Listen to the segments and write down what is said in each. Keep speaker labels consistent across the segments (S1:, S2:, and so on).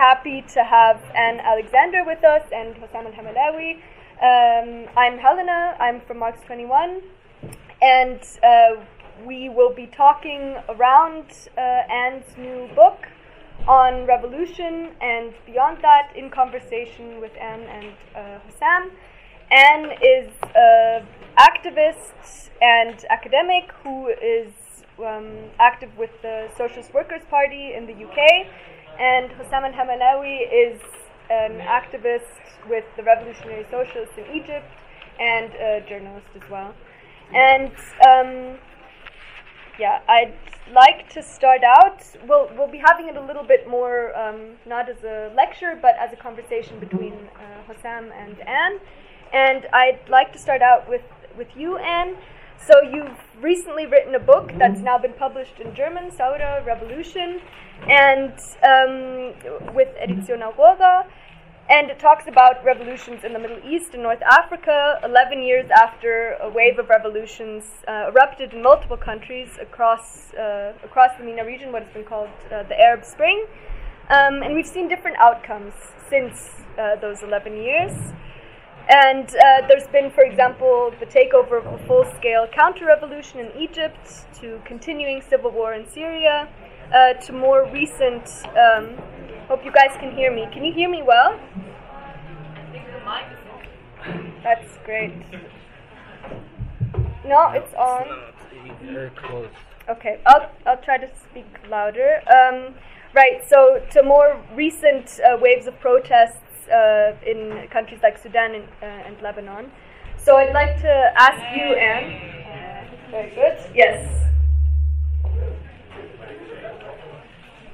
S1: happy to have Anne Alexander with us and Hossam el-Hamalawy. Um, I'm Helena, I'm from Marx 21, and uh, we will be talking around uh, Anne's new book on revolution and beyond that in conversation with Anne and uh, Hossam. Anne is an activist and academic who is um, active with the Socialist Workers' Party in the UK, and Hossam el-Hamalawy is an activist with the Revolutionary Socialists in Egypt and a journalist as well. And um, yeah, I'd like to start out. We'll we'll be having it a little bit more, um, not as a lecture, but as a conversation between uh, Hossam and Anne. And I'd like to start out with with you, Anne. So you've recently written a book that's now been published in German, Saura Revolution, and um, with Edition Aurora, and it talks about revolutions in the Middle East and North Africa, 11 years after a wave of revolutions uh, erupted in multiple countries across uh, across the MENA region, what has been called uh, the Arab Spring, um, and we've seen different outcomes since uh, those 11 years. And uh, there's been, for example, the takeover of a full scale counter revolution in Egypt, to continuing civil war in Syria, uh, to more recent. Um, hope you guys can hear me. Can you hear me well? That's great. No, it's on.
S2: Very close.
S1: Okay, I'll, I'll try to speak louder. Um, right, so to more recent uh, waves of protests uh, in countries like Sudan and, uh, and, Lebanon. So I'd like to ask you, Anne. very good. Yes.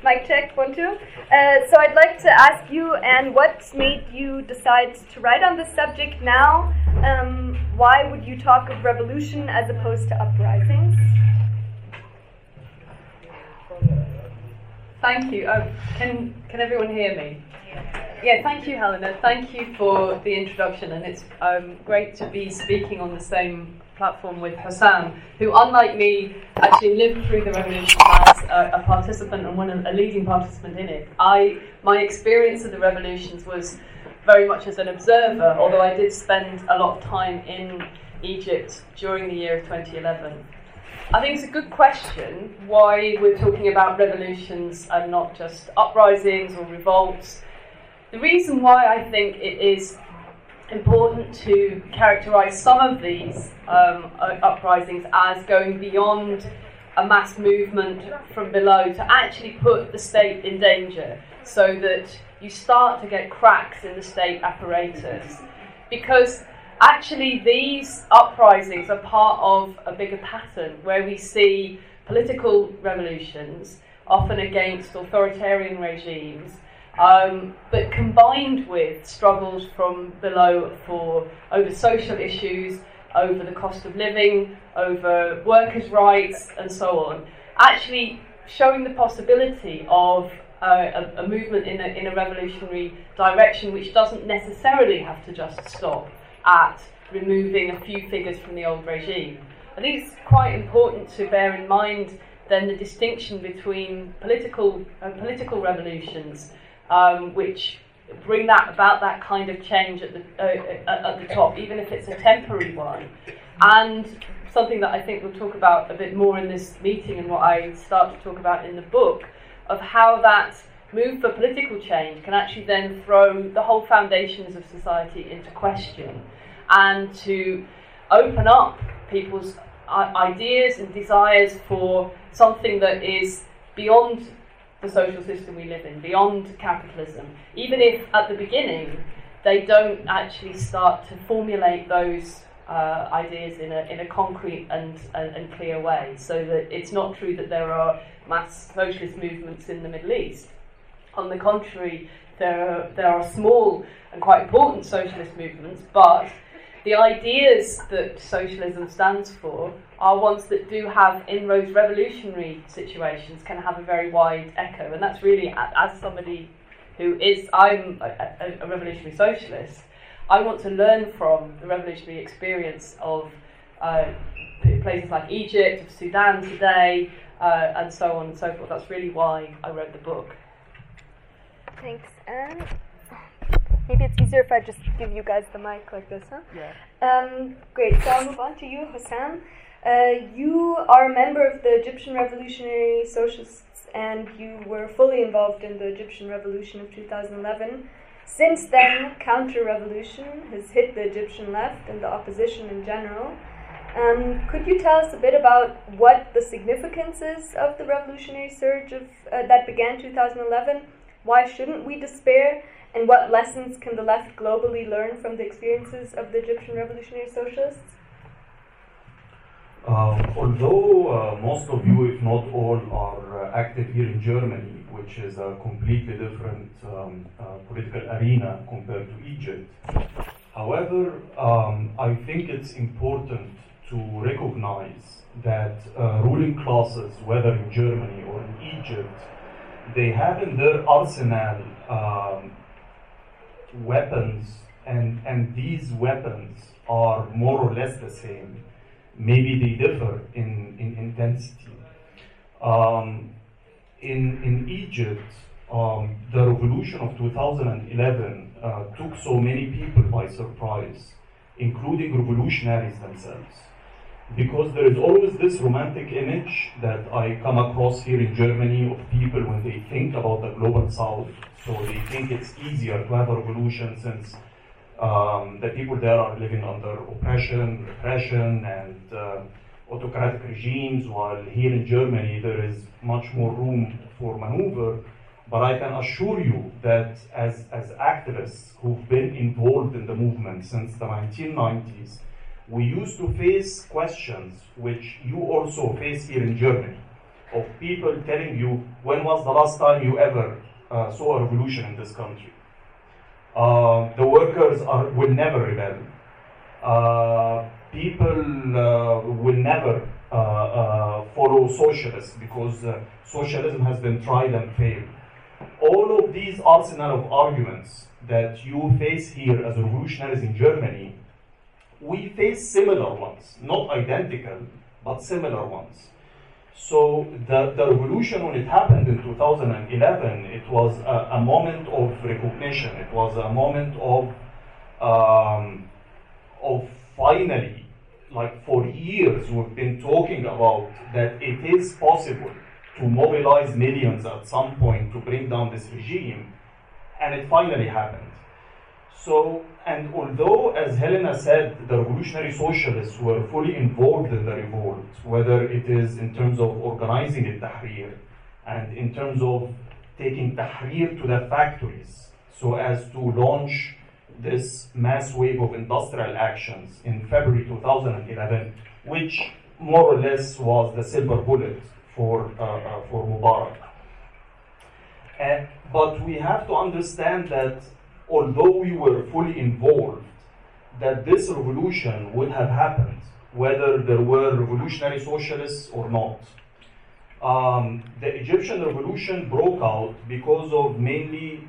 S1: Mic check, one, two. Uh, so I'd like to ask you, Anne, what made you decide to write on this subject now? Um, why would you talk of revolution as opposed to uprisings?
S3: Thank you. Oh, can can everyone hear me? Yeah, thank you, Helena. Thank you for the introduction, and it's um, great to be speaking on the same platform with Hossam, who, unlike me, actually lived through the revolution as a, a participant and one of, a leading participant in it. I, my experience of the revolutions was very much as an observer, although I did spend a lot of time in Egypt during the year of 2011. I think it's a good question why we're talking about revolutions and not just uprisings or revolts. The reason why I think it is important to characterize some of these um, uprisings as going beyond a mass movement from below to actually put the state in danger so that you start to get cracks in the state apparatus. Because actually, these uprisings are part of a bigger pattern where we see political revolutions, often against authoritarian regimes, um, but combined with struggles from below for over social issues, over the cost of living, over workers' rights, and so on, actually showing the possibility of uh, a, a, movement in a, in a revolutionary direction which doesn't necessarily have to just stop at removing a few figures from the old regime. I think it's quite important to bear in mind then the distinction between political uh, political revolutions um, which bring that about that kind of change at the uh, at the top, even if it's a temporary one. And something that I think we'll talk about a bit more in this meeting, and what I start to talk about in the book, of how that move for political change can actually then throw the whole foundations of society into question, and to open up people's ideas and desires for something that is beyond the social system we live in, beyond capitalism, even if at the beginning they don't actually start to formulate those uh, ideas in a, in a concrete and, and, and, clear way. So that it's not true that there are mass socialist movements in the Middle East. On the contrary, there are, there are small and quite important socialist movements, but the ideas that socialism stands for are ones that do have inroads revolutionary situations can have a very wide echo and that's really as somebody who is i'm a, a, revolutionary socialist i want to learn from the revolutionary experience of uh, places like egypt of sudan today uh, and so on and so forth that's really why i wrote the book
S1: Thanks, and maybe it's easier if I just give you guys the mic like this, huh?
S4: Yeah.
S1: Um, great. So I'll move on to you, Hossam. Uh, you are a member of the Egyptian Revolutionary Socialists, and you were fully involved in the Egyptian Revolution of 2011. Since then, counter-revolution has hit the Egyptian left and the opposition in general. Um, could you tell us a bit about what the significance is of the revolutionary surge of, uh, that began 2011? Why shouldn't we despair? And what lessons can the left globally learn from the experiences of the Egyptian revolutionary socialists?
S5: Um, although uh, most of you, if not all, are uh, active here in Germany, which is a completely different um, uh, political arena compared to Egypt, however, um, I think it's important to recognize that uh, ruling classes, whether in Germany or in Egypt, they have in their arsenal um, weapons, and, and these weapons are more or less the same maybe they differ in, in intensity. Um, in, in Egypt, um, the revolution of 2011 uh, took so many people by surprise, including revolutionaries themselves. Because there is always this romantic image that I come across here in Germany of people when they think about the global south. So they think it's easier to have a revolution since um, the people there are living under oppression, repression, and uh, autocratic regimes, while here in Germany there is much more room for maneuver. But I can assure you that as, as activists who've been involved in the movement since the 1990s, we used to face questions which you also face here in Germany of people telling you, when was the last time you ever uh, saw a revolution in this country? Uh, the workers are, will never rebel. Uh, people uh, will never uh, uh, follow socialists because socialism has been tried and failed. All of these arsenal of arguments that you face here as revolutionaries in Germany, we face similar ones, not identical, but similar ones. So the, the revolution, when it happened in 2011, it was a, a moment of recognition. It was a moment of, um, of finally, like for years, we've been talking about that it is possible to mobilize millions at some point to bring down this regime, and it finally happened. So, and although, as Helena said, the revolutionary socialists were fully involved in the revolt, whether it is in terms of organizing the Tahrir and in terms of taking Tahrir to the factories so as to launch this mass wave of industrial actions in February 2011, which more or less was the silver bullet for, uh, uh, for Mubarak. Uh, but we have to understand that although we were fully involved, that this revolution would have happened, whether there were revolutionary socialists or not. Um, the Egyptian revolution broke out because of mainly,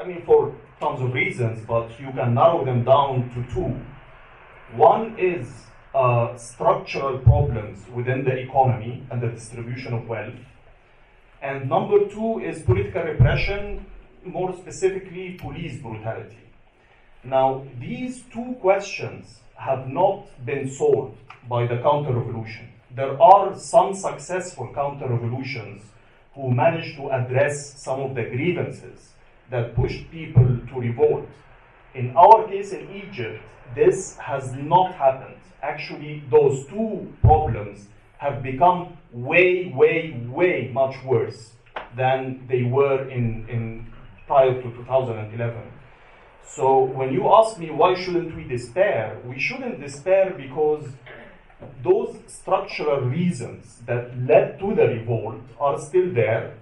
S5: I mean, for tons of reasons, but you can narrow them down to two. One is uh, structural problems within the economy and the distribution of wealth. And number two is political repression more specifically police brutality. Now, these two questions have not been solved by the counter revolution. There are some successful counter revolutions who managed to address some of the grievances that pushed people to revolt. In our case in Egypt, this has not happened. Actually, those two problems have become way, way, way much worse than they were in, in prior to 2011. So when you ask me why shouldn't we despair, we shouldn't despair because those structural reasons that led to the revolt are still there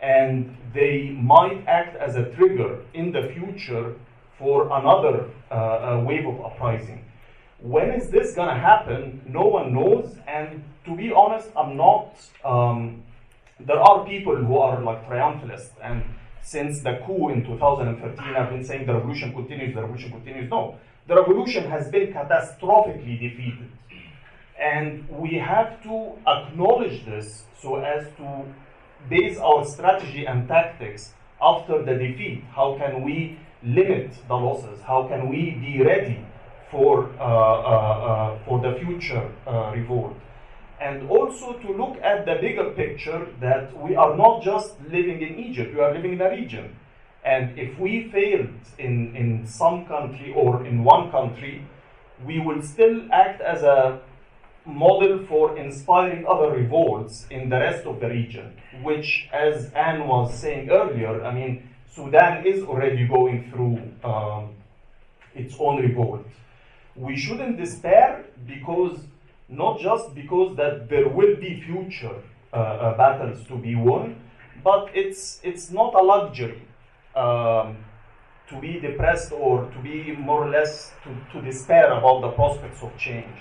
S5: and they might act as a trigger in the future for another uh, wave of uprising. When is this going to happen? No one knows. And to be honest, I'm not. Um, there are people who are like triumphalists and since the coup in 2013 I've been saying the revolution continues, the revolution continues. No, the revolution has been catastrophically defeated. And we have to acknowledge this so as to base our strategy and tactics after the defeat? How can we limit the losses? How can we be ready for, uh, uh, uh, for the future uh, revolt? And also to look at the bigger picture that we are not just living in Egypt, we are living in a region. And if we failed in, in some country or in one country, we will still act as a model for inspiring other revolts in the rest of the region, which, as Anne was saying earlier, I mean, Sudan is already going through um, its own revolt. We shouldn't despair because, not just because that there will be future uh, uh, battles to be won, but it's, it's not a luxury um, to be depressed or to be more or less to, to despair about the prospects of change.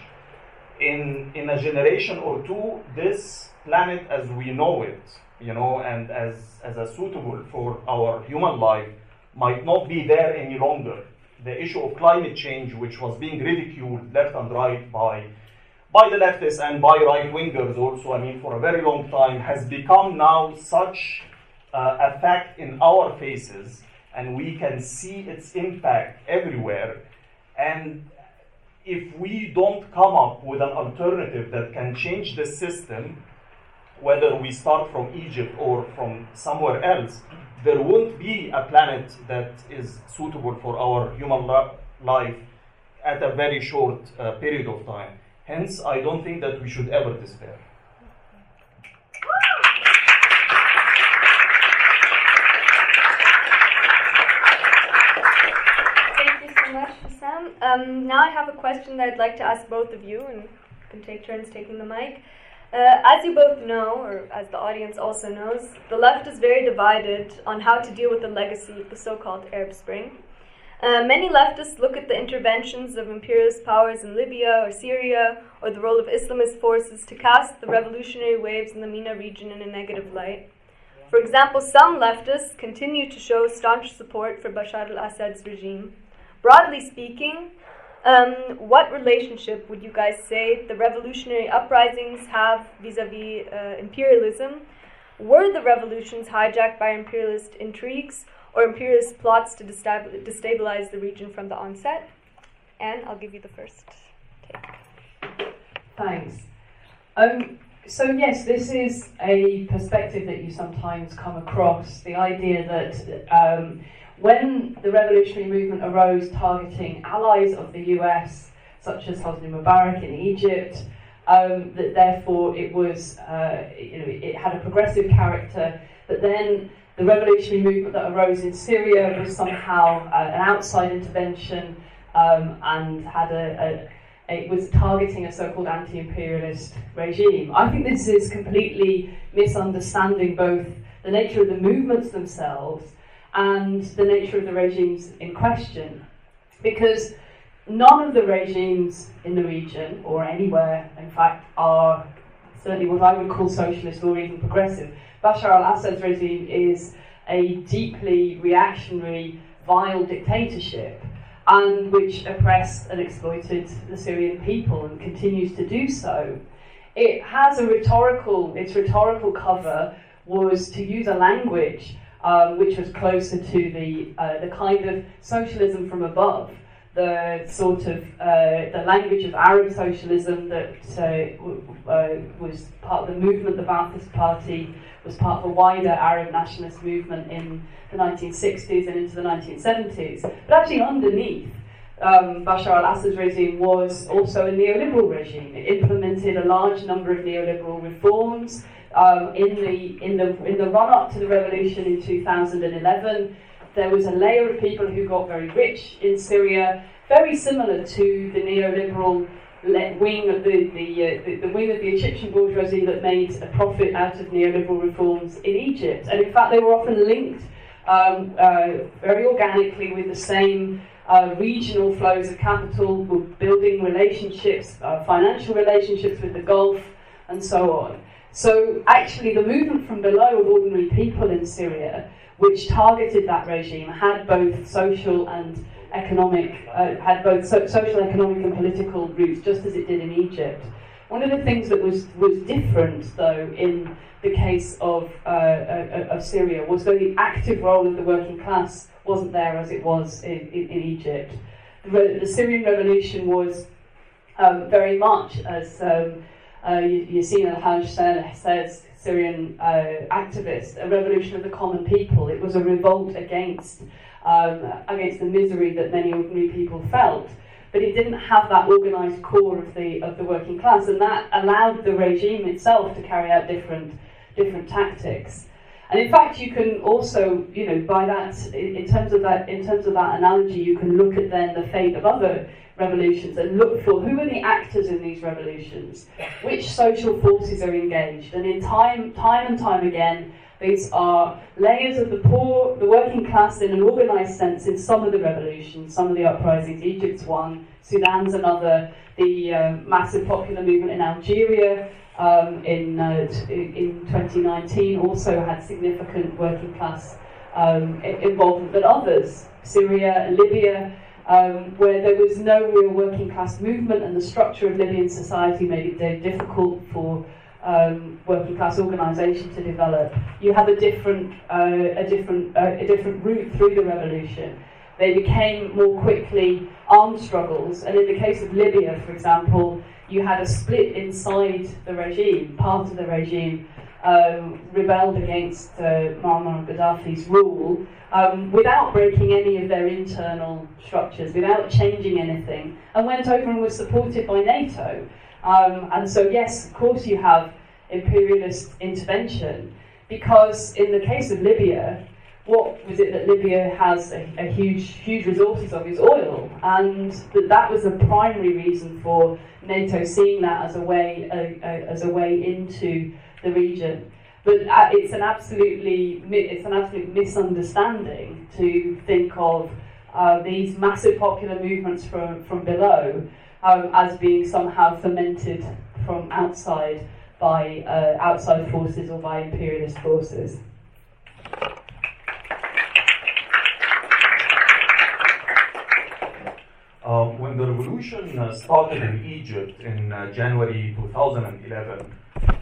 S5: In, in a generation or two, this planet as we know it, you know, and as, as a suitable for our human life, might not be there any longer. The issue of climate change, which was being ridiculed left and right by by the leftists and by right wingers also, I mean, for a very long time, has become now such uh, a fact in our faces, and we can see its impact everywhere. And if we don't come up with an alternative that can change the system, whether we start from Egypt or from somewhere else, there won't be a planet that is suitable for our human life at a very short uh, period of time. Hence, I don't think that we should ever despair. Thank you so much, Sam.
S1: Um, now I have a question that I'd like to ask both of you, and you can take turns taking the mic. Uh, as you both know, or as the audience also knows, the left is very divided on how to deal with the legacy of the so called Arab Spring. Uh, many leftists look at the interventions of imperialist powers in Libya or Syria, or the role of Islamist forces to cast the revolutionary waves in the MENA region in a negative light. For example, some leftists continue to show staunch support for Bashar al Assad's regime. Broadly speaking, um, what relationship would you guys say the revolutionary uprisings have vis a vis imperialism? Were the revolutions hijacked by imperialist intrigues or imperialist plots to destabilize the region from the onset? And I'll give you the first take.
S3: Thanks. Um, so, yes, this is a perspective that you sometimes come across the idea that. Um, when the revolutionary movement arose targeting allies of the US, such as Hosni Mubarak in Egypt, um, that therefore it was, uh, you know, it had a progressive character, but then the revolutionary movement that arose in Syria was somehow uh, an outside intervention um, and had a, a, it was targeting a so-called anti-imperialist regime. I think this is completely misunderstanding both the nature of the movements themselves and the nature of the regimes in question. Because none of the regimes in the region, or anywhere, in fact, are certainly what I would call socialist or even progressive. Bashar al Assad's regime is a deeply reactionary, vile dictatorship, and which oppressed and exploited the Syrian people and continues to do so. It has a rhetorical, its rhetorical cover was to use a language um, which was closer to the, uh, the kind of socialism from above, the sort of uh, the language of Arab socialism that uh, uh, was part of the movement, the Ba'athist Party was part of a wider Arab nationalist movement in the 1960s and into the 1970s. But actually, underneath, um, Bashar al Assad's regime was also a neoliberal regime. It implemented a large number of neoliberal reforms um, in the in the in the run up to the revolution in 2011, there was a layer of people who got very rich in Syria, very similar to the neoliberal wing of the the, uh, the, the wing of the Egyptian bourgeoisie that made a profit out of neoliberal reforms in Egypt, and in fact they were often linked um, uh, very organically with the same. Uh, regional flows of capital, building relationships, uh, financial relationships with the Gulf, and so on. So actually, the movement from below of ordinary people in Syria, which targeted that regime, had both social and economic, uh, had both so- social, economic, and political roots, just as it did in Egypt. One of the things that was, was different, though, in the case of, uh, uh, of Syria was that the active role of the working class wasn't there as it was in, in, in Egypt. The, the, Syrian revolution was um, very much, as um, uh, Yassine al-Haj says, Syrian uh, activist, a revolution of the common people. It was a revolt against, um, against the misery that many ordinary people felt but it didn't have that organised core of the of the working class, and that allowed the regime itself to carry out different different tactics. And in fact, you can also, you know, by that, in terms of that, in terms of that analogy, you can look at then the fate of other revolutions and look for who are the actors in these revolutions, which social forces are engaged, and in time, time and time again, these are layers of the poor, the working class in an organised sense in some of the revolutions, some of the uprisings. Egypt's one, Sudan's another, the uh, massive popular movement in Algeria um, in, uh, in 2019 also had significant working class um, involvement, but others, Syria, Libya, um, where there was no real working class movement and the structure of Libyan society made it very difficult for um, working class organisation to develop. You have a different, uh, a different, uh, a different route through the revolution. They became more quickly armed struggles, and in the case of Libya, for example, you had a split inside the regime. Part of the regime um, rebelled against uh, Muammar Gaddafi's rule um, without breaking any of their internal structures, without changing anything, and went over and was supported by NATO. Um, and so, yes, of course, you have imperialist intervention, because in the case of Libya, what was it that Libya has a, a, huge, huge resources of is oil, and that that was the primary reason for NATO seeing that as a way, as a way into the region. But uh, it's an absolutely, it's an absolute misunderstanding to think of uh, these massive popular movements from from below um, as being somehow fermented from outside by uh, outside forces or by imperialist forces.
S5: Uh, when the revolution uh, started in Egypt in uh, January 2011,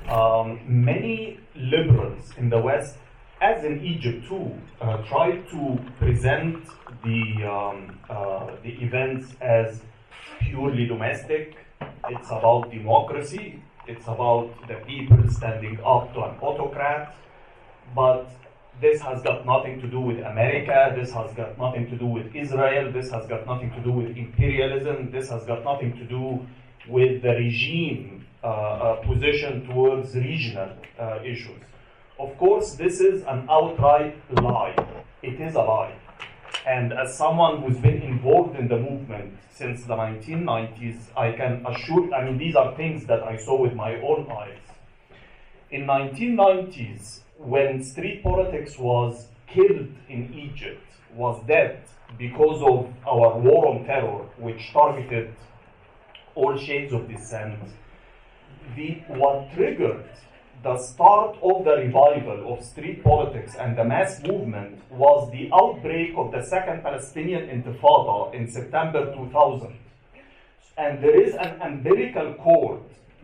S5: um, many liberals in the West, as in Egypt too, uh, tried to present the um, uh, the events as purely domestic. It's about democracy. It's about the people standing up to an autocrat. But this has got nothing to do with America. This has got nothing to do with Israel. This has got nothing to do with imperialism. This has got nothing to do with the regime position towards regional uh, issues. Of course, this is an outright lie. It is a lie. And as someone who's been involved in the movement since the 1990s, I can assure, I mean, these are things that I saw with my own eyes. In 1990s, when street politics was killed in Egypt, was dead because of our war on terror, which targeted all shades of dissent, the, what triggered the start of the revival of street politics and the mass movement was the outbreak of the Second Palestinian Intifada in September 2000. And there is an umbilical cord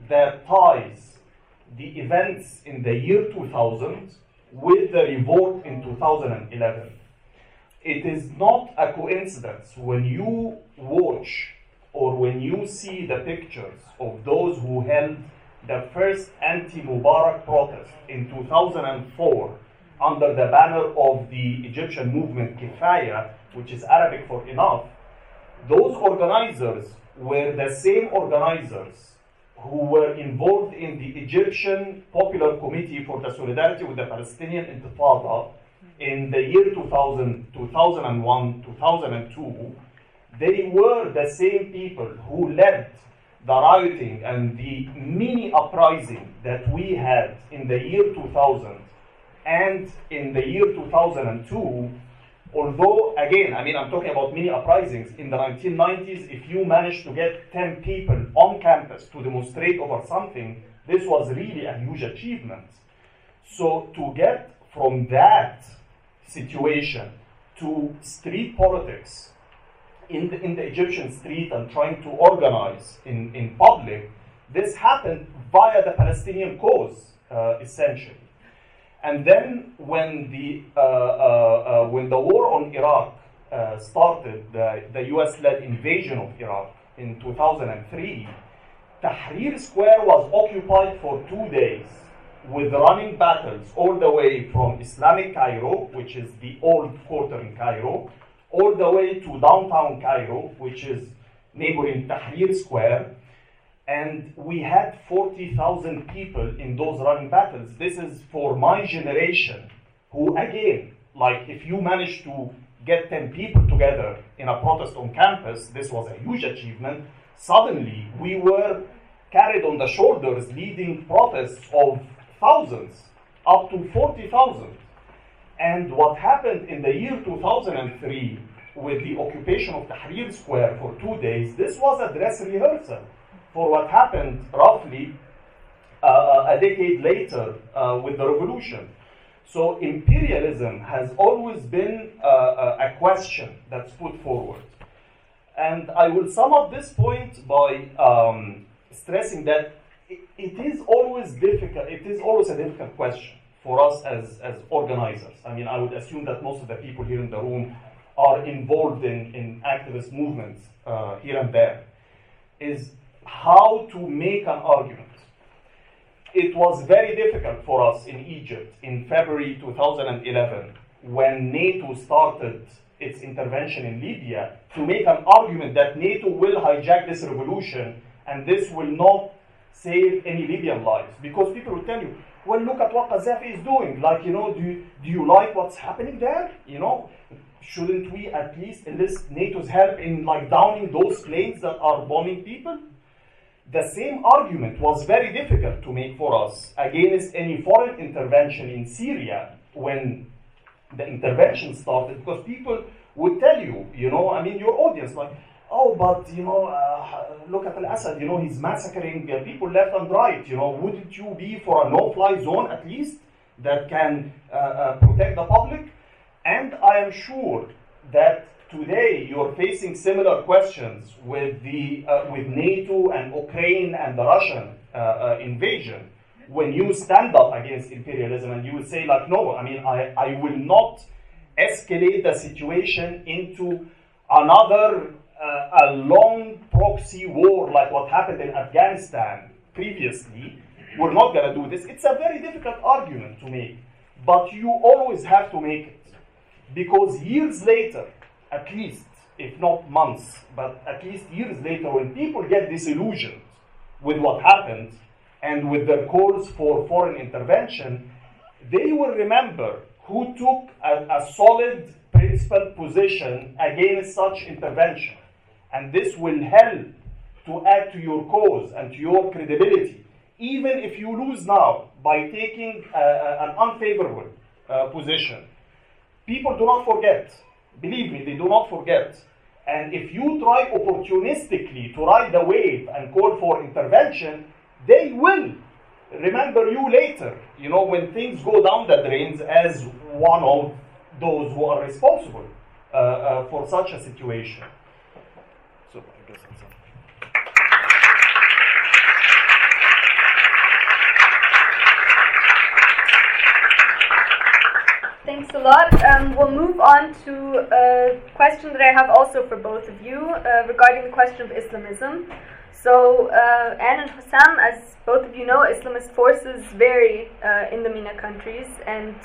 S5: that ties the events in the year 2000 with the revolt in 2011. It is not a coincidence when you watch or when you see the pictures of those who held the first anti-Mubarak protest in 2004 under the banner of the Egyptian movement Kifaya, which is Arabic for enough, those organizers were the same organizers who were involved in the Egyptian Popular Committee for the Solidarity with the Palestinian Intifada in the year 2000, 2001, 2002. They were the same people who led the rioting and the mini uprising that we had in the year 2000 and in the year 2002, although, again, I mean, I'm talking about mini uprisings in the 1990s, if you managed to get 10 people on campus to demonstrate over something, this was really a huge achievement. So to get from that situation to street politics in the, in the Egyptian street and trying to organize in, in public This happened via the Palestinian cause, uh, essentially. And then when the, uh, uh, uh when the war on Iraq uh, started, the, the US led invasion of Iraq in 2003, Tahrir Square was occupied for two days with running battles all the way from Islamic Cairo, which is the old quarter in Cairo, all the way to downtown Cairo, which is neighboring Tahrir Square. And we had 40,000 people in those running battles. This is for my generation, who, again, like if you manage to get 10 people together in a protest on campus, this was a huge achievement. Suddenly, we were carried on the shoulders leading protests of thousands, up to 40,000. And what happened in the year 2003 with the occupation of Tahrir Square for two days, this was a dress rehearsal for what happened roughly uh, a decade later uh, with the revolution. So imperialism has always been uh, uh, a question that's put forward. And I will sum up this point by um, stressing that it, it is always difficult, it is always a difficult question for us as, as organizers. I mean, I would assume that most of the people here in the room are involved in, in activist movements uh, here and there, is how to make an argument it was very difficult for us in Egypt in February 2011 when NATO started its intervention in Libya to make an argument that NATO will hijack this revolution and this will not save any Libyan lives. Because people will tell you, well, look at what Gaddafi is doing. Like, you know, do you, do you like what's happening there? You know, shouldn't we at least enlist NATO's help in like downing those planes that are bombing people? the same argument was very difficult to make for us against any foreign intervention in Syria when the intervention started, because people would tell you, you know, I mean, your audience, like, oh, but, you know, uh, look at Al Assad, you know, he's massacring uh, people left and right, you know, wouldn't you be for a no fly zone at least that can uh, uh protect the public? And I am sure that today you're facing similar questions with the uh, with NATO and Ukraine and the Russian uh, uh, invasion. When you stand up against imperialism and you would say like, no, I mean, I, I will not escalate the situation into another uh, Uh, a long proxy war like what happened in Afghanistan previously. We're not going to do this. It's a very difficult argument to make, but you always have to make it because years later at least, if not months, but at least years later, when people get disillusioned with what happened and with their calls for foreign intervention, they will remember who took a, a solid principled position against such intervention. And this will help to add to your cause and to your credibility, even if you lose now by taking uh, an unfavorable uh, position. People do not forget Believe me, they do not forget. And if you try opportunistically to ride the wave and call for intervention, they will remember you later, you know, when things go down the drains as one of those who are responsible uh, uh, for such a situation.
S1: Thanks a lot. Um, we'll move on to a question that I have also for both of you uh, regarding the question of Islamism. So, uh, Anne and Hossam, as both of you know, Islamist forces vary uh, in the MENA countries, and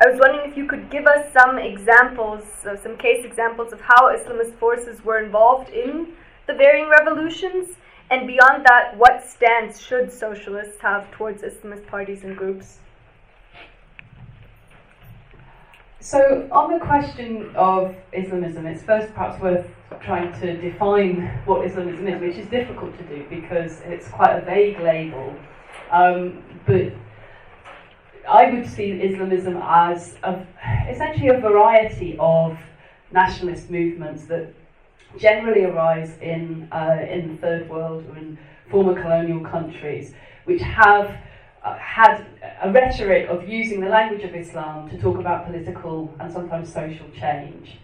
S1: I was wondering if you could give us some examples, uh, some case examples of how Islamist forces were involved in the varying revolutions, and beyond that, what stance should socialists have towards Islamist parties and groups?
S3: So, on the question of Islamism, it's first perhaps worth trying to define what Islamism is, which is difficult to do because it's quite a vague label. Um, but I would see Islamism as a, essentially a variety of nationalist movements that generally arise in, uh, in the third world or in former colonial countries, which have uh, had a rhetoric of using the language of Islam to talk about political and sometimes social change.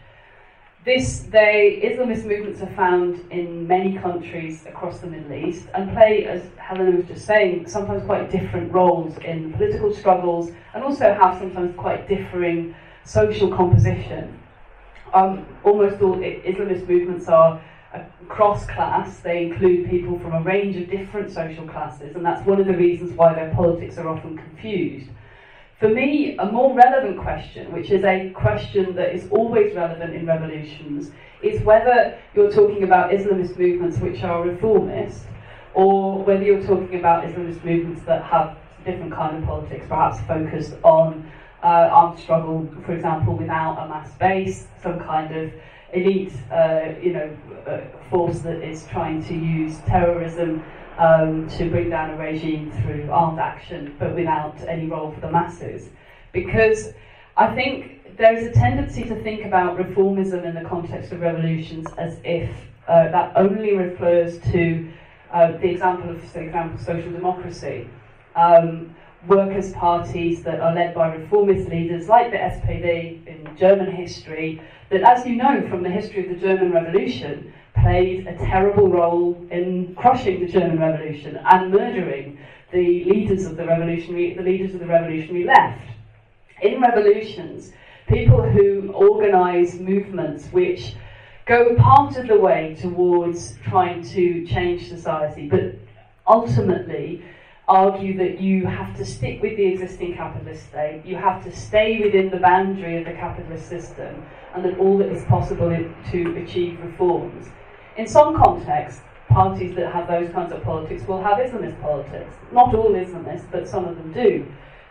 S3: this they Islamist movements are found in many countries across the Middle East and play, as Helena was just saying, sometimes quite different roles in political struggles and also have sometimes quite differing social composition. Um, almost all Islamist movements are cross class, they include people from a range of different social classes, and that's one of the reasons why their politics are often confused. For me, a more relevant question, which is a question that is always relevant in revolutions, is whether you're talking about Islamist movements which are reformist, or whether you're talking about Islamist movements that have different kind of politics, perhaps focused on uh, armed struggle, for example, without a mass base, some kind of elite, uh, you know, uh, force that is trying to use terrorism um, to bring down a regime through armed action, but without any role for the masses. Because I think there is a tendency to think about reformism in the context of revolutions as if uh, that only refers to uh, the example of, for example, social democracy. Um, workers' parties that are led by reformist leaders like the SPD in German history, that, as you know from the history of the German Revolution, played a terrible role in crushing the German Revolution and murdering the leaders of the revolutionary, the leaders of the revolutionary left. In revolutions, people who organise movements which go part of the way towards trying to change society, but ultimately argue that you have to stick with the existing capitalist state, you have to stay within the boundary of the capitalist system, and that all that is possible to achieve reforms. In some contexts, parties that have those kinds of politics will have Islamist politics. Not all Islamists, but some of them do.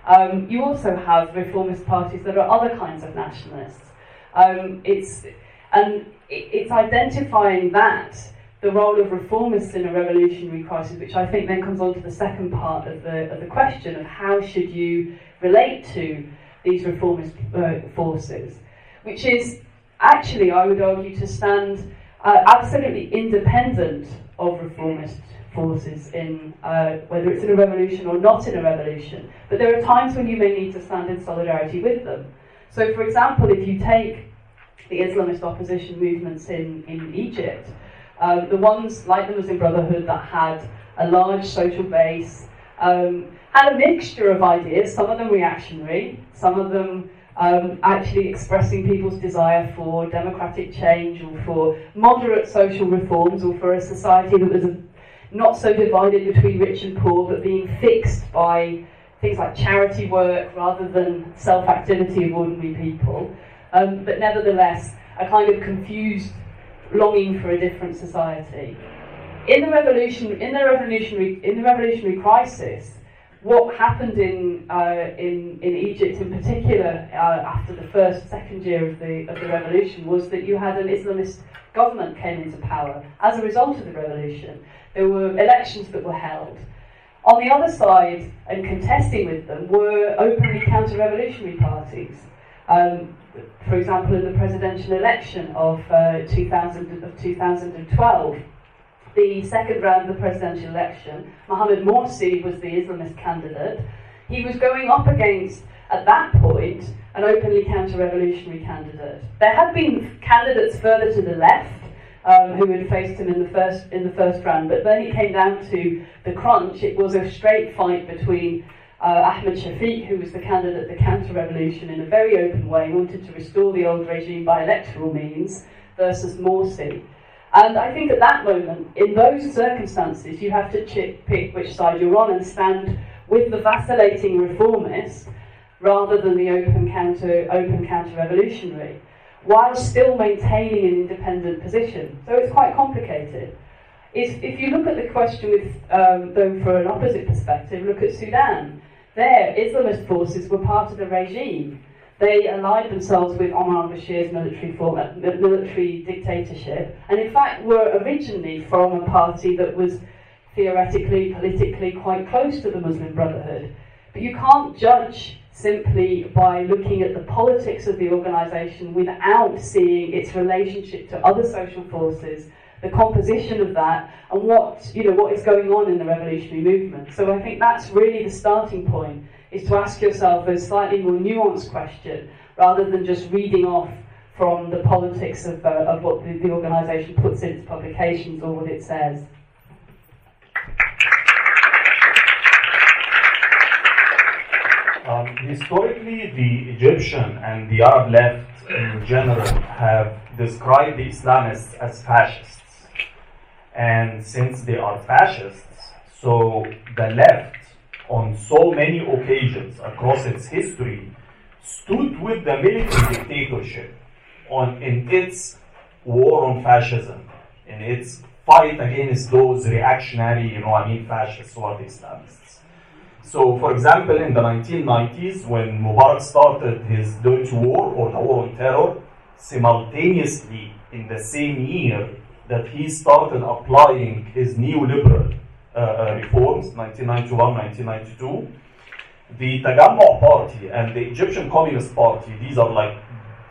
S3: Um, you also have reformist parties that are other kinds of nationalists. Um, it's, and it's identifying that the role of reformists in a revolutionary crisis, which I think then comes on to the second part of the, of the question of how should you relate to these reformist uh, forces, which is actually, I would argue, to stand uh, absolutely independent of reformist forces in uh, whether it's in a revolution or not in a revolution. But there are times when you may need to stand in solidarity with them. So, for example, if you take the Islamist opposition movements in, in Egypt, um, the ones like the Muslim Brotherhood that had a large social base um, a mixture of ideas, some of them reactionary, some of them um, actually expressing people's desire for democratic change or for moderate social reforms or for a society that was not so divided between rich and poor but being fixed by things like charity work rather than self activity of ordinary people. Um, but nevertheless, a kind of confused longing for a different society. In the revolution, in the revolutionary, in the revolutionary crisis, what happened in, uh, in, in Egypt in particular uh, after the first, second year of the, of the revolution was that you had an Islamist government came into power as a result of the revolution. There were elections that were held. On the other side, and contesting with them, were openly counter-revolutionary parties. Um, for example, in the presidential election of, uh, 2000, of 2012, the second round of the presidential election, Mohamed Morsi was the Islamist candidate. He was going up against, at that point, an openly counter-revolutionary candidate. There had been candidates further to the left um, who had faced him in the first in the first round, but then it came down to the crunch. It was a straight fight between uh, Ahmed Shafiq, who was the candidate, the counter-revolution, in a very open way, wanted to restore the old regime by electoral means, versus Morsi. And I think at that moment, in those circumstances, you have to pick which side you're on and stand with the vacillating reformist rather than the open counter, open counter-revolutionary, while still maintaining an independent position. So it's quite complicated. If, if you look at the question with, um, though, for an opposite perspective, look at Sudan. There, Islamist forces were part of the regime they allied themselves with Omar al-Bashir's military, uh, military dictatorship, and in fact were originally from a party that was theoretically, politically quite close to the Muslim Brotherhood. But you can't judge simply by looking at the politics of the organisation without seeing its relationship to other social forces, the composition of that, and what you know what is going on in the revolutionary movement. So I think that's really the starting point is to ask yourself a slightly more nuanced question rather than just reading off
S2: from the politics of, uh, of what the, the organisation puts in its publications or what it says.
S5: Um, historically, the Egyptian and the Arab left in general have described the Islamists as fascists. And since they are fascists, so the left, on so many occasions across its history, stood with the military dictatorship on in its war on fascism, in its fight against those reactionary, you know, I mean, fascists or Islamists. So, for example, in the 1990s, when Mubarak started his Dirty War or the War on Terror, simultaneously in the same year that he started applying his neoliberal uh, uh, reforms, 1991, 1992, the Tagammu Party and the Egyptian Communist Party, these are like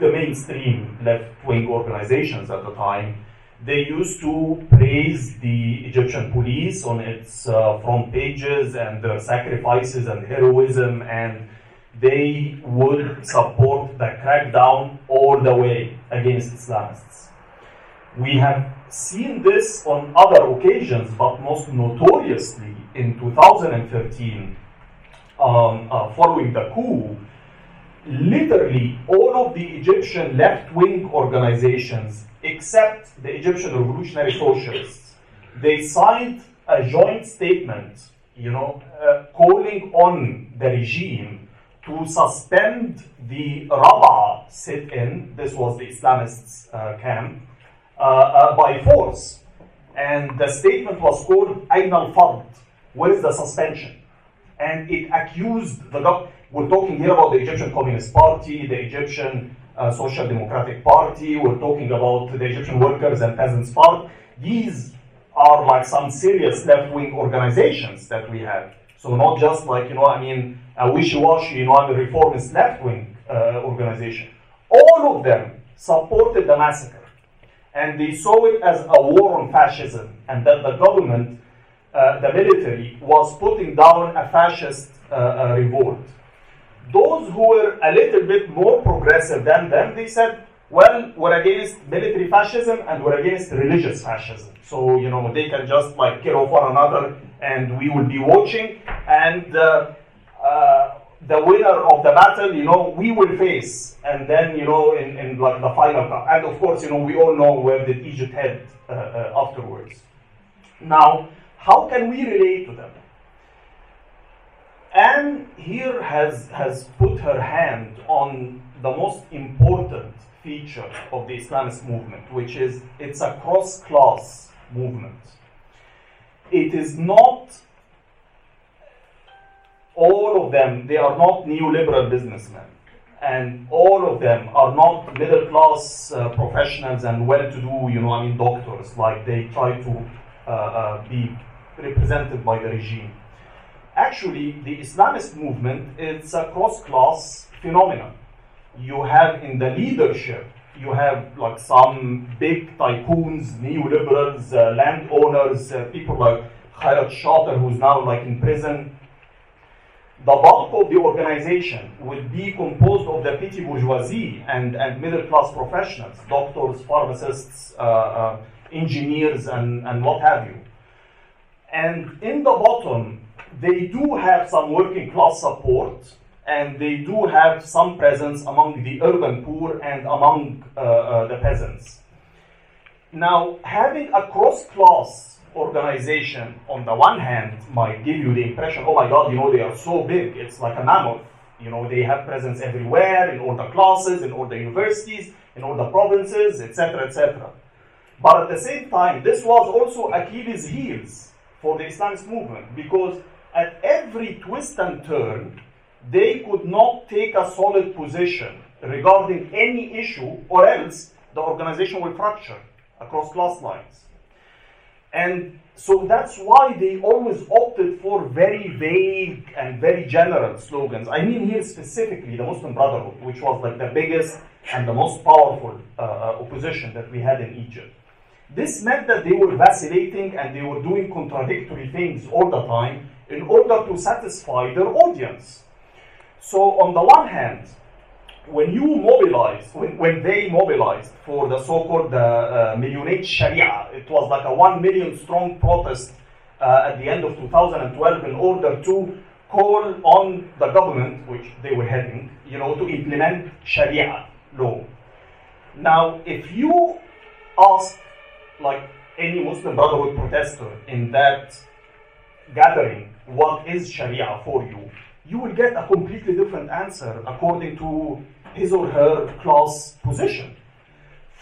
S5: the mainstream left-wing organizations at the time, they used to praise the Egyptian police on its uh, front pages and their sacrifices and heroism, and they would support the crackdown all the way against Islamists. We have seen this on other occasions, but most notoriously in 2013, um, uh, following the coup, literally all of the Egyptian left wing organizations, except the Egyptian Revolutionary Socialists, they signed a joint statement, you know, uh, calling on the regime to suspend the Rabaa sit in, this was the Islamists' uh, camp, by force. And the statement was called Ain al Fard, where is the suspension? And it accused the government. We're talking here about the Egyptian Communist Party, the Egyptian uh, Social Democratic Party, we're talking about the Egyptian Workers and Peasants Party. These are like some serious left wing organizations that we have. So, not just like, you know, I mean, a wishy washy, you know, I'm a reformist left wing uh, organization. All of them supported the massacre. And they saw it as a war on fascism, and that the government, uh, the military, was putting down a fascist uh, uh revolt those who were a little bit more progressive than them, they said, well, we're against military fascism and we're against religious fascism. So, you know, they can just like kill off one another and we will be watching. And uh, uh, the winner of the battle, you know, we will face. And then, you know, in, in like the final, and of course, you know, we all know where did Egypt head uh, uh afterwards. Now, how can we relate to them? Anne here has, has put her hand on the most important feature of the Islamist movement, which is it's a cross class movement. It is not all of them, they are not neoliberal businessmen. And all of them are not middle class uh, professionals and well to do, you know, I mean, doctors, like they try to uh, uh, be represented by the regime actually the Islamist movement is a cross-class phenomenon. You have in the leadership, you have like some big tycoons, neoliberals, uh, landowners, uh, people like Khayrat Shater, who's now like in prison. The bulk of the organization would be composed of the petty bourgeoisie and, and middle class professionals, doctors, pharmacists, uh, uh engineers, and, and what have you. And in the bottom, they do have some working class support and they do have some presence among the urban poor and among uh, uh, the peasants. Now, having a cross class organization on the one hand might give you the impression, oh my god, you know, they are so big, it's like a mammoth. You know, they have presence everywhere, in all the classes, in all the universities, in all the provinces, etc., etc. But at the same time, this was also Achilles' heels for the Islamist movement because at every twist and turn, they could not take a solid position regarding any issue, or else the organization will fracture across class lines. And so that's why they always opted for very vague and very general slogans. I mean here specifically the Muslim Brotherhood, which was like the biggest and the most powerful uh, uh opposition that we had in Egypt. This meant that they were vacillating and they were doing contradictory things all the time, in order to satisfy their audience. So, on the one hand, when you mobilize, when, when they mobilized for the so-called uh, uh, Millionate Sharia, it was like a one million strong protest uh, at the end of 2012 in order to call on the government, which they were heading, you know, to implement Sharia law. Now, if you ask, like any Muslim Brotherhood protester in that gathering, what is Sharia for you, you will get a completely different answer according to his or her class position.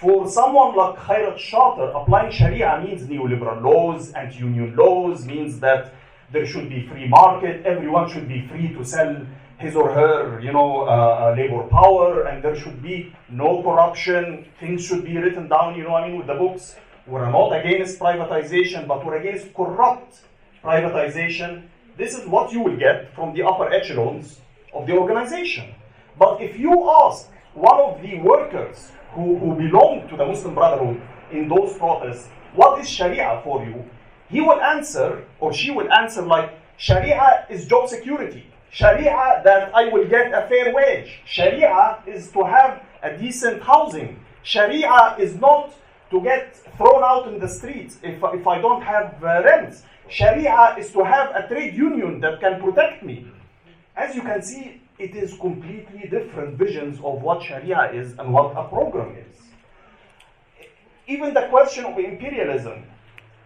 S5: For someone like Khairat Shater, applying Sharia means neoliberal laws, anti-union laws, means that there should be free market, everyone should be free to sell his or her, you know, uh, uh, labor power, and there should be no corruption. Things should be written down, you know, I mean, with the books. We're not against privatization, but we're against corrupt privatization. This is what you will get from the upper echelons of the organization. But if you ask one of the workers who, who belong to the Muslim Brotherhood in those protests, what is Sharia for you? He will answer, or she will answer, like, Sharia is job security. Sharia that I will get a fair wage. Sharia is to have a decent housing. Sharia is not to get thrown out in the streets if, if I don't have uh, rents. Sharia is to have a trade union that can protect me. As you can see, it is completely different visions of what Sharia is and what a program is. Even the question of imperialism,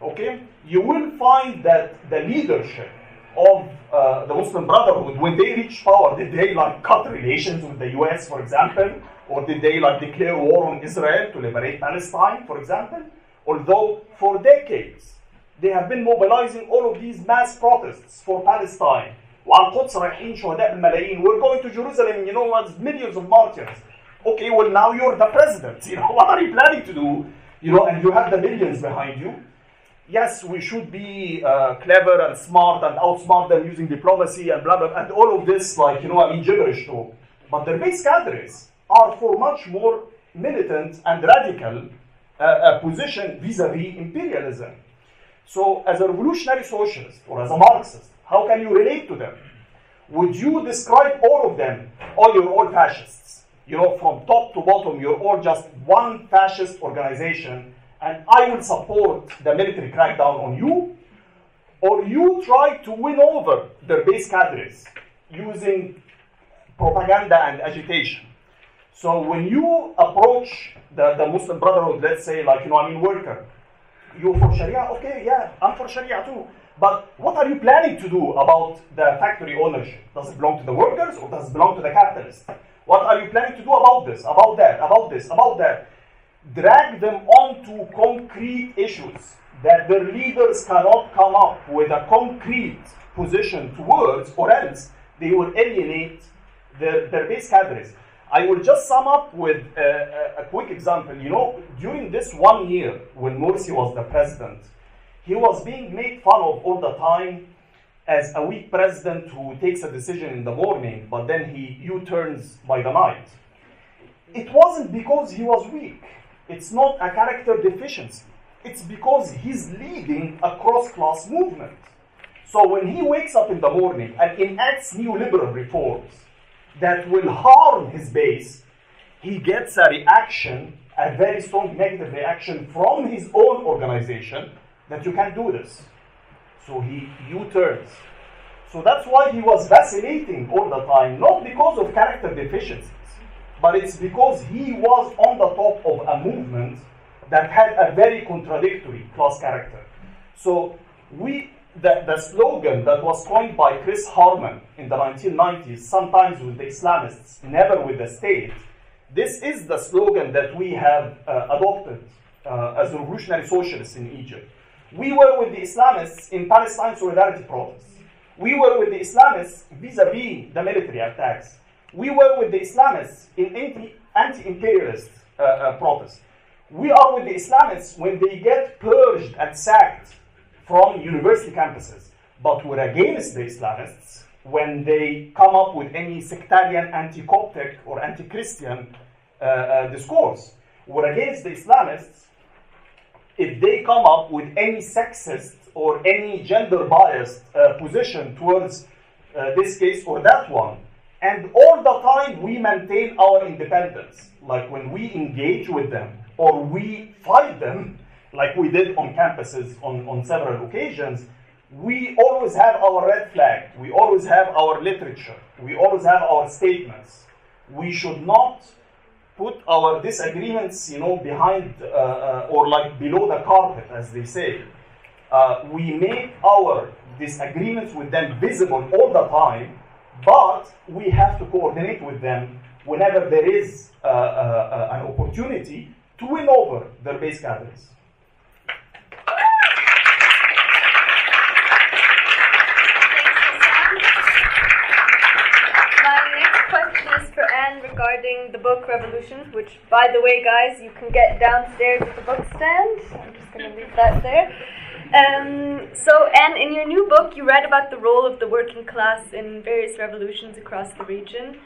S5: okay, you will find that the leadership of uh, the Muslim Brotherhood, when they reached power, did they like cut relations with the US, for example? Or did they like declare war on Israel to liberate Palestine, for example? Although for decades they have been mobilizing all of these mass protests for Palestine. وعلى القدس رايحين شهداء الملايين. We're going to Jerusalem, you know, as millions of martyrs. Okay, well now you're the president. You know, what are you planning to do? You know, and you have the millions behind you yes, we should be uh, clever and smart and outsmart them using diplomacy and blah, blah, and all of this, like, you know, I mean, gibberish talk. But their base cadres are for much more militant and radical uh, uh, position vis-a-vis imperialism. So, as a revolutionary socialist or as a Marxist, how can you relate to them? Would you describe all of them, oh, you're all fascists? You know, from top to bottom, you're all just one fascist organization and I will support the military crackdown on you, or you try to win over their base cadres using propaganda and agitation. So when you approach the, the Muslim Brotherhood, let's say, like, you know, I mean, worker, you for Sharia? Okay, yeah, I'm for Sharia too. But what are you planning to do about the factory ownership? Does it belong to the workers or does it belong to the capitalists? What are you planning to do about this, about that, about this, about that? drag them onto concrete issues that their leaders cannot come up with a concrete position towards, or else they will alienate their, their base cadres. I will just sum up with a, a, a quick example. You know, during this one year when Morsi was the president, he was being made fun of all the time as a weak president who takes a decision in the morning, but then he U turns by the night. It wasn't because he was weak it's not a character deficiency. It's because he's leading a cross-class movement. So when he wakes up in the morning and enacts neoliberal reforms that will harm his base, he gets a reaction, a very strong negative reaction from his own organization that you can't do this. So he U-turns. So that's why he was vacillating all the time, not because of character deficiencies, but it's because he was on the top of a movement that had a very contradictory class character. So we the, the slogan that was coined by Chris Harman in the 1990s, sometimes with the Islamists, never with the state, this is the slogan that we have uh, adopted uh, as revolutionary socialists in Egypt. We were with the Islamists in Palestine solidarity protests. We were with the Islamists vis-a-vis the military attacks we were with the Islamists in anti, imperialist uh, uh, protests. We are with the Islamists when they get purged and sacked from university campuses. But we're against the Islamists when they come up with any sectarian anti-Coptic or anti-Christian uh, uh, discourse. We're against the Islamists if they come up with any sexist or any gender biased uh, position towards uh, this case or that one And all the time we maintain our independence. Like when we engage with them or we fight them, like we did on campuses on, on several occasions, we always have our red flag. We always have our literature. We always have our statements. We should not put our disagreements, you know, behind uh, uh, or like below the carpet, as they say. Uh, we make our disagreements with them visible all the time, but we have to coordinate with them whenever there is uh, an opportunity to win over their base gatherers.
S1: Regarding the book Revolution, which, by the way, guys, you can get downstairs at the book stand. I'm just going to leave that there. Um, so, Anne, in your new book, you write about the role of the working class in various revolutions across the region.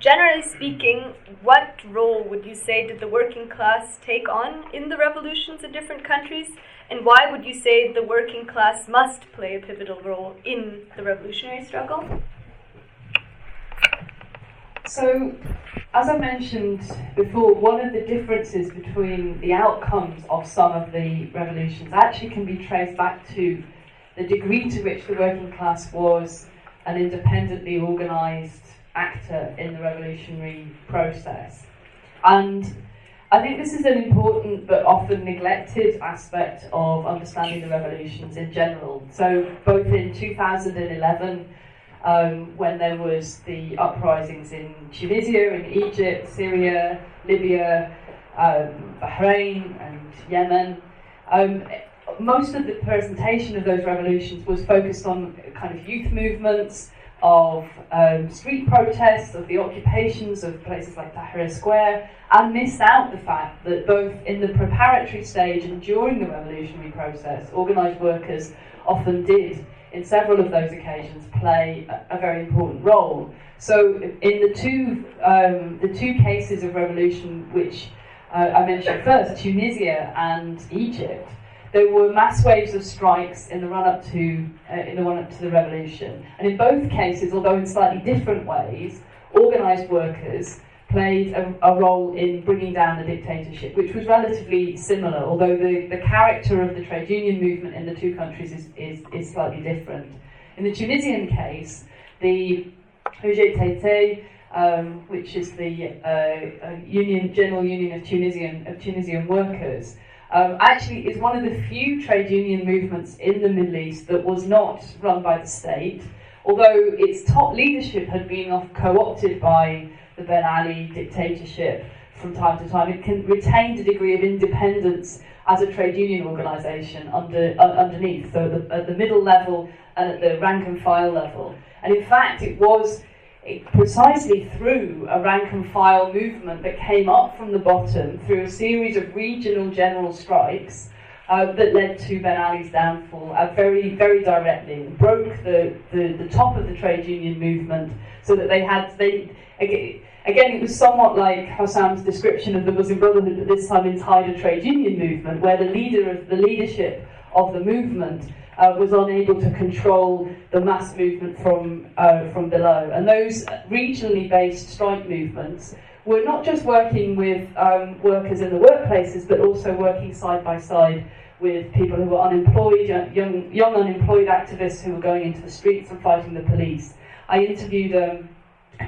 S1: Generally speaking, what role would you say did the working class take on in the revolutions in different countries? And why would you say the working class must play a pivotal role in the revolutionary struggle?
S3: So, as I mentioned before, one of the differences between the outcomes of some of the revolutions actually can be traced back to the degree to which the working class was an independently organised actor in the revolutionary process. And I think this is an important but often neglected aspect of understanding the revolutions in general. So, both in 2011 um, when there was the uprisings in Tunisia, in Egypt, Syria, Libya, um, Bahrain, and Yemen. Um, most of the presentation of those revolutions was focused on kind of youth movements, of um, street protests, of the occupations of places like Tahrir Square, and missed out the fact that both in the preparatory stage and during the revolutionary process, organised workers often did in several of those occasions play a, a very important role. So in the two um, the two cases of revolution which uh, I mentioned first, Tunisia and Egypt, there were mass waves of strikes in the run up to uh, in the run up to the revolution, and in both cases, although in slightly different ways, organised workers played a, a, role in bringing down the dictatorship, which was relatively similar, although the, the character of the trade union movement in the two countries is, is, is slightly different. In the Tunisian case, the UGTT, um, which is the uh, uh, Union General Union of Tunisian of Tunisian workers, um, actually is one of the few trade union movements in the Middle East that was not run by the state, although its top leadership had been co-opted by the Ben Ali dictatorship from time to time. It can retain a degree of independence as a trade union organisation under, uh, underneath, so the, at the middle level and at the rank and file level. And in fact, it was precisely through a rank and file movement that came up from the bottom through a series of regional general strikes uh, that led to Ben Ali's downfall uh, very, very directly. broke the, the, the top of the trade union movement so that they had, they, again, it was somewhat like Hossam's description of the Muslim Brotherhood, but this time inside a trade union movement, where the leader of the leadership of the movement uh, was unable to control the mass movement from uh, from below. And those regionally based strike movements were not just working with um, workers in the workplaces, but also working side by side with people who were unemployed, young, young unemployed activists who were going into the streets and fighting the police. I interviewed um,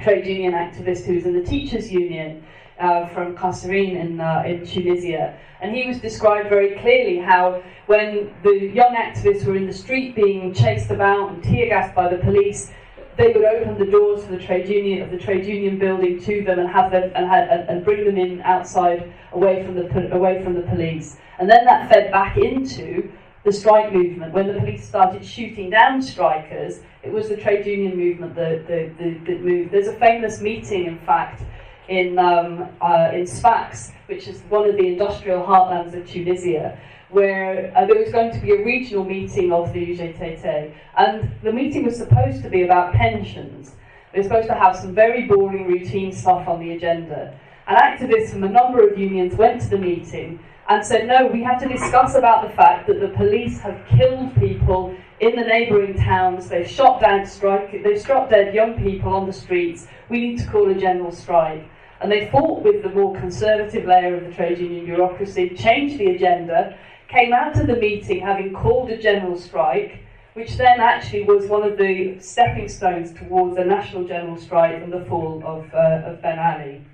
S3: trade union activist who was in the teachers' union uh, from Kasserine in, uh, in Tunisia. And he was described very clearly how when the young activists were in the street being chased about and tear gassed by the police, they would open the doors of the trade union of the trade union building to them and have them and, and, and bring them in outside away from the away from the police. And then that fed back into the strike movement. When the police started shooting down strikers, it was the trade union movement that, that, that, that moved. There's a famous meeting, in fact, in, um, uh, in Sfax, which is one of the industrial heartlands of Tunisia, where uh, there was going to be a regional meeting of the UGTT, and the meeting was supposed to be about pensions. They were supposed to have some very boring routine stuff on the agenda. And activists from a number of unions went to the meeting and said, no, we have to discuss about the fact that the police have killed people in the neighbouring towns, they've shot down strike, they've shot dead young people on the streets, we need to call a general strike. And they fought with the more conservative layer of the trade union bureaucracy, changed the agenda, came out of the meeting having called a general strike, which then actually was one of the stepping stones towards a national general strike and the fall of, uh, of Ben Ali.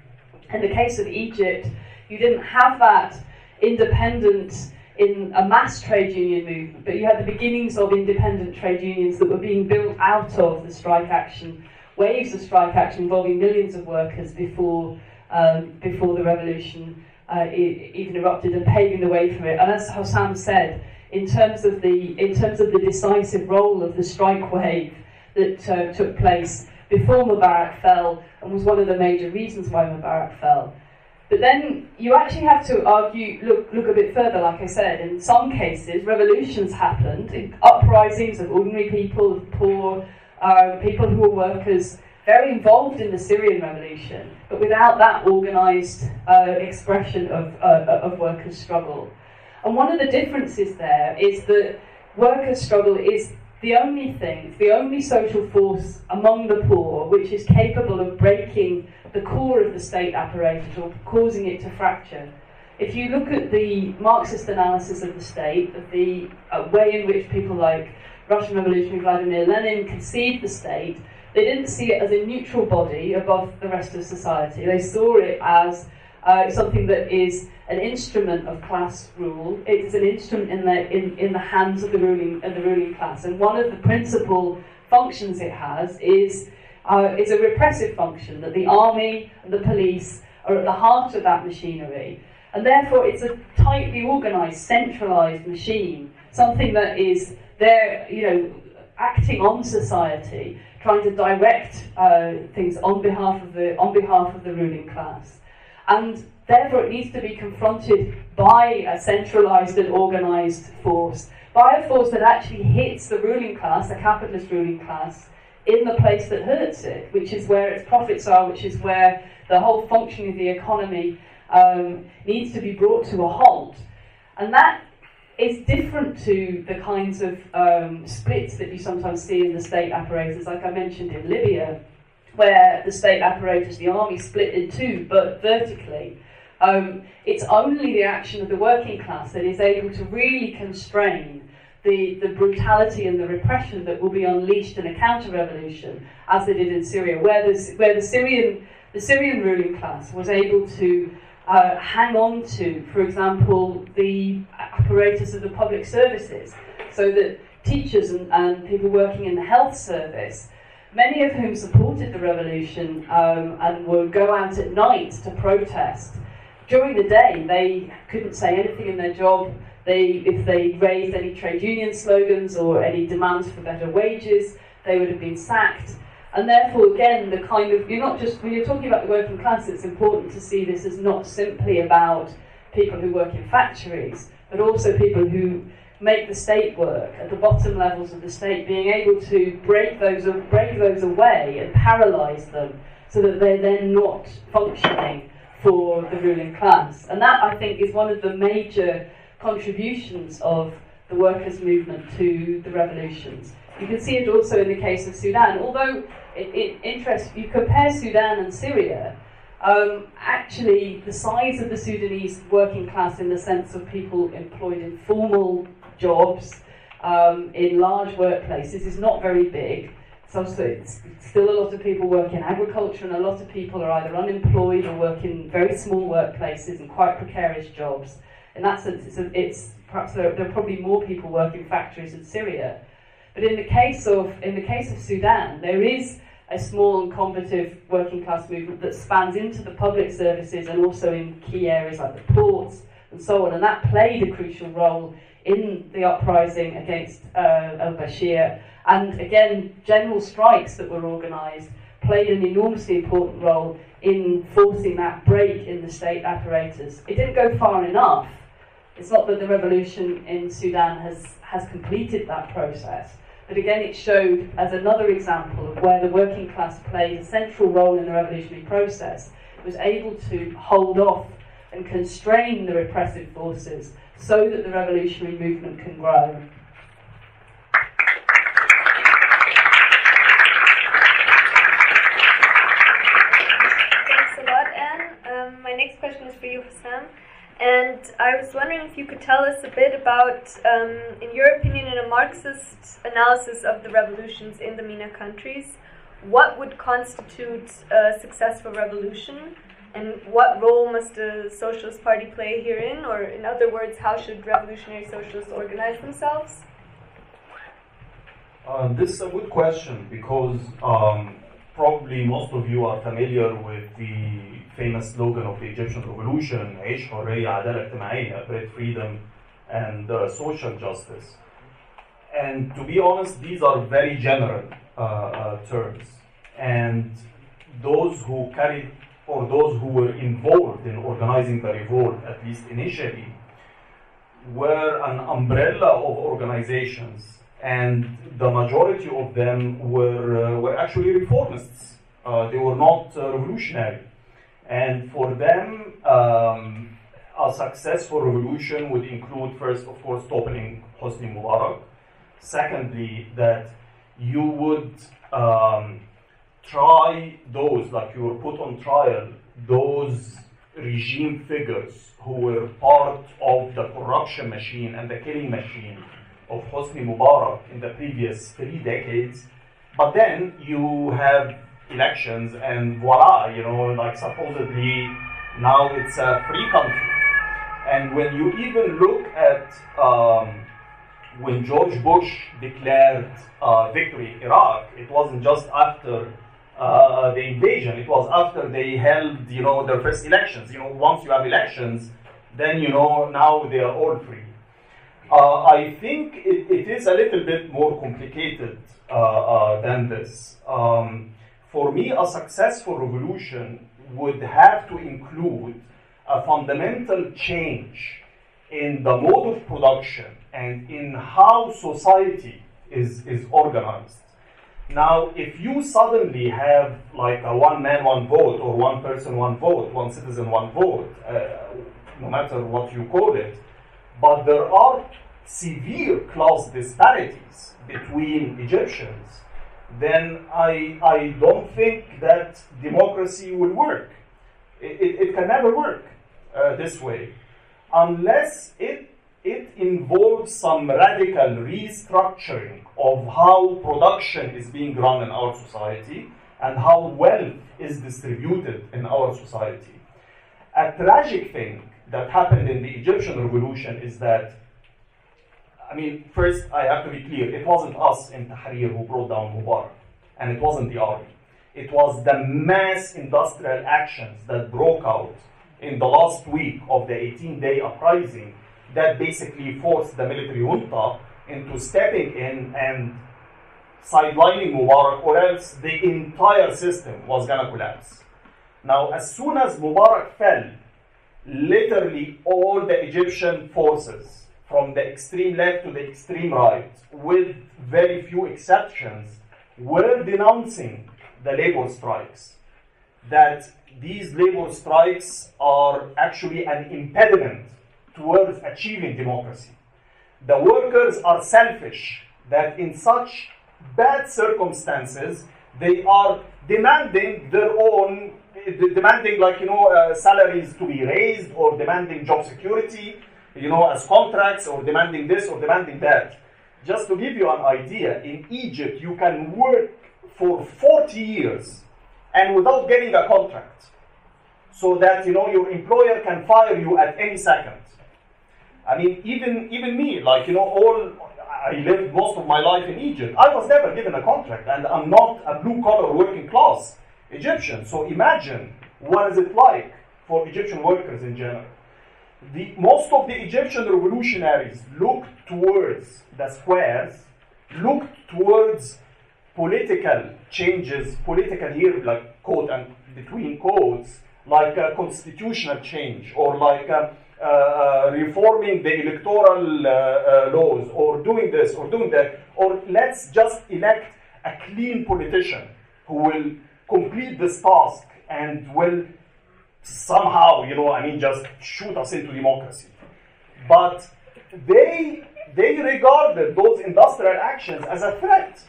S3: In the case of Egypt, you didn't have that independent in a mass trade union movement, but you had the beginnings of independent trade unions that were being built out of the strike action, waves of strike action involving millions of workers before, um, before the revolution uh, even erupted and paving the way for it. And as Hossam said, in terms of the, in terms of the decisive role of the strike wave that uh, took place before Mubarak fell and was one of the major reasons why Mubarak fell, but then you actually have to argue, look, look a bit further, like I said. In some cases, revolutions happened, uprisings of ordinary people, of poor, uh, people who were workers, very involved in the Syrian revolution, but without that organised uh, expression of, uh, of workers' struggle. And one of the differences there is that workers' struggle is the only thing, the only social force among the poor which is capable of breaking the core of the state apparatus or causing it to fracture. If you look at the Marxist analysis of the state, of the uh, way in which people like Russian revolutionary Vladimir Lenin conceived the state, they didn't see it as a neutral body above the rest of society. They saw it as uh, something that is an instrument of class rule. It is an instrument in the in, in the hands of the ruling of the ruling class. And one of the principal functions it has is uh, is a repressive function, that the army and the police are at the heart of that machinery. And therefore, it's a tightly organised, centralised machine, something that is there, you know, acting on society, trying to direct uh, things on behalf of the on behalf of the ruling class, and therefore it needs to be confronted by a centralised and organised force, by a force that actually hits the ruling class, the capitalist ruling class, in the place that hurts it, which is where its profits are, which is where the whole functioning of the economy um, needs to be brought to a halt. And that is different to the kinds of um, splits that you sometimes see in the state apparatus, like I mentioned in Libya, where the state apparatus, the army, split in two, but vertically. Um, it's only the action of the working class that is able to really constrain the, the brutality and the repression that will be unleashed in a counter revolution, as they did in Syria, where the, where the Syrian the Syrian ruling class was able to uh, hang on to, for example, the apparatus of the public services, so that teachers and, and people working in the health service, many of whom supported the revolution um, and would go out at night to protest. During the day, they couldn't say anything in their job they, if they raised any trade union slogans or any demands for better wages, they would have been sacked. And therefore, again, the kind of, you're not just, when you're talking about the working class, it's important to see this as not simply about people who work in factories, but also people who make the state work at the bottom levels of the state, being able to break those, break those away and paralyse them so that they're then not functioning for the ruling class. And that, I think, is one of the major contributions of the workers' movement to the revolutions. You can see it also in the case of Sudan. Although it, it interests you compare Sudan and Syria, um, actually the size of the Sudanese working class, in the sense of people employed in formal jobs um, in large workplaces, is not very big. So it's still a lot of people work in agriculture, and a lot of people are either unemployed or work in very small workplaces and quite precarious jobs in that sense, it's, a, it's perhaps there, there, are probably more people working factories in Syria. But in the case of in the case of Sudan, there is a small and combative working class movement that spans into the public services and also in key areas like the ports and so on. And that played a crucial role in the uprising against uh, al Bashir. And again, general strikes that were organised played an enormously important role in forcing that break in the state apparatus. It didn't go far enough it's not that the revolution in Sudan has, has completed that process, but again it showed as another example of where the working class played a central role in the revolutionary process. It was able to hold off and constrain the repressive forces so that the revolutionary movement can grow.
S1: Thanks a lot, Anne. Um, my next question is for you, Hossam. And I was wondering if you could tell us a bit about, um, in your opinion, in a Marxist analysis of the revolutions in the MENA countries, what would constitute a successful revolution? And what role must the Socialist Party play herein? Or, in other words, how should revolutionary socialists organize themselves?
S5: Uh, this is a good question because um, probably most of you are familiar with the famous slogan of the Egyptian revolution, عيش حرية عدالة اجتماعية, bread freedom and uh, social justice. And to be honest, these are very general uh, uh, terms. And those who carried, or those who were involved in organizing the revolt, at least initially, were an umbrella of organizations, and the majority of them were, uh, were actually reformists. Uh, they were not uh, revolutionary. And for them, um, a successful revolution would include, first, of course, toppling Hosni Mubarak. Secondly, that you would um, try those, like you were put on trial, those regime figures who were part of the corruption machine and the killing machine of Hosni Mubarak in the previous three decades. But then you have elections and voila, you know, like supposedly now it's a free country. And when you even look at um, when George Bush declared uh, victory in Iraq, it wasn't just after uh, the invasion. It was after they held, you know, their first elections. You know, once you have elections, then you know now they are all free. Uh, I think it, it is a little bit more complicated uh, uh, than this. Um, for me, a successful revolution would have to include a fundamental change in the mode of production and in how society is, is organized. Now, if you suddenly have like a one man, one vote, or one person, one vote, one citizen, one vote, uh, no matter what you call it, but there are severe class disparities between Egyptians, then I, I don't think that democracy will work. It, it, it can never work uh, this way unless it, it involves some radical restructuring of how production is being run in our society and how wealth is distributed in our society. A tragic thing that happened in the Egyptian revolution is that, I mean, first I have to be clear, it wasn't us in Tahrir who brought down Mubarak, and it wasn't the army. It was the mass industrial actions that broke out in the last week of the 18 day uprising that basically forced the military junta into stepping in and sidelining Mubarak, or else the entire system was going to collapse. Now, as soon as Mubarak fell, literally all the Egyptian forces, from the extreme left to the extreme right, with very few exceptions, were denouncing the labor strikes. That these labor strikes are actually an impediment towards achieving democracy. The workers are selfish, that in such bad circumstances, they are demanding their own, demanding like, you know, uh, salaries to be raised or demanding job security, you know, as contracts or demanding this or demanding that. Just to give you an idea, in Egypt, you can work for 40 years and without getting a contract so that, you know, your employer can fire you at any second. I mean, even even me, like you know, all I lived most of my life in Egypt. I was never given a contract, and I'm not a blue collar working class Egyptian. So imagine what is it like for Egyptian workers in general. The, most of the Egyptian revolutionaries looked towards the squares, looked towards political changes, political here, like quote and between quotes, like a constitutional change or like a, reforming the electoral uh, uh, laws or doing this or doing that, or let's just elect a clean politician who will complete this task and will somehow, you know, I mean, just shoot us into democracy. But they, they regarded those industrial actions as a threat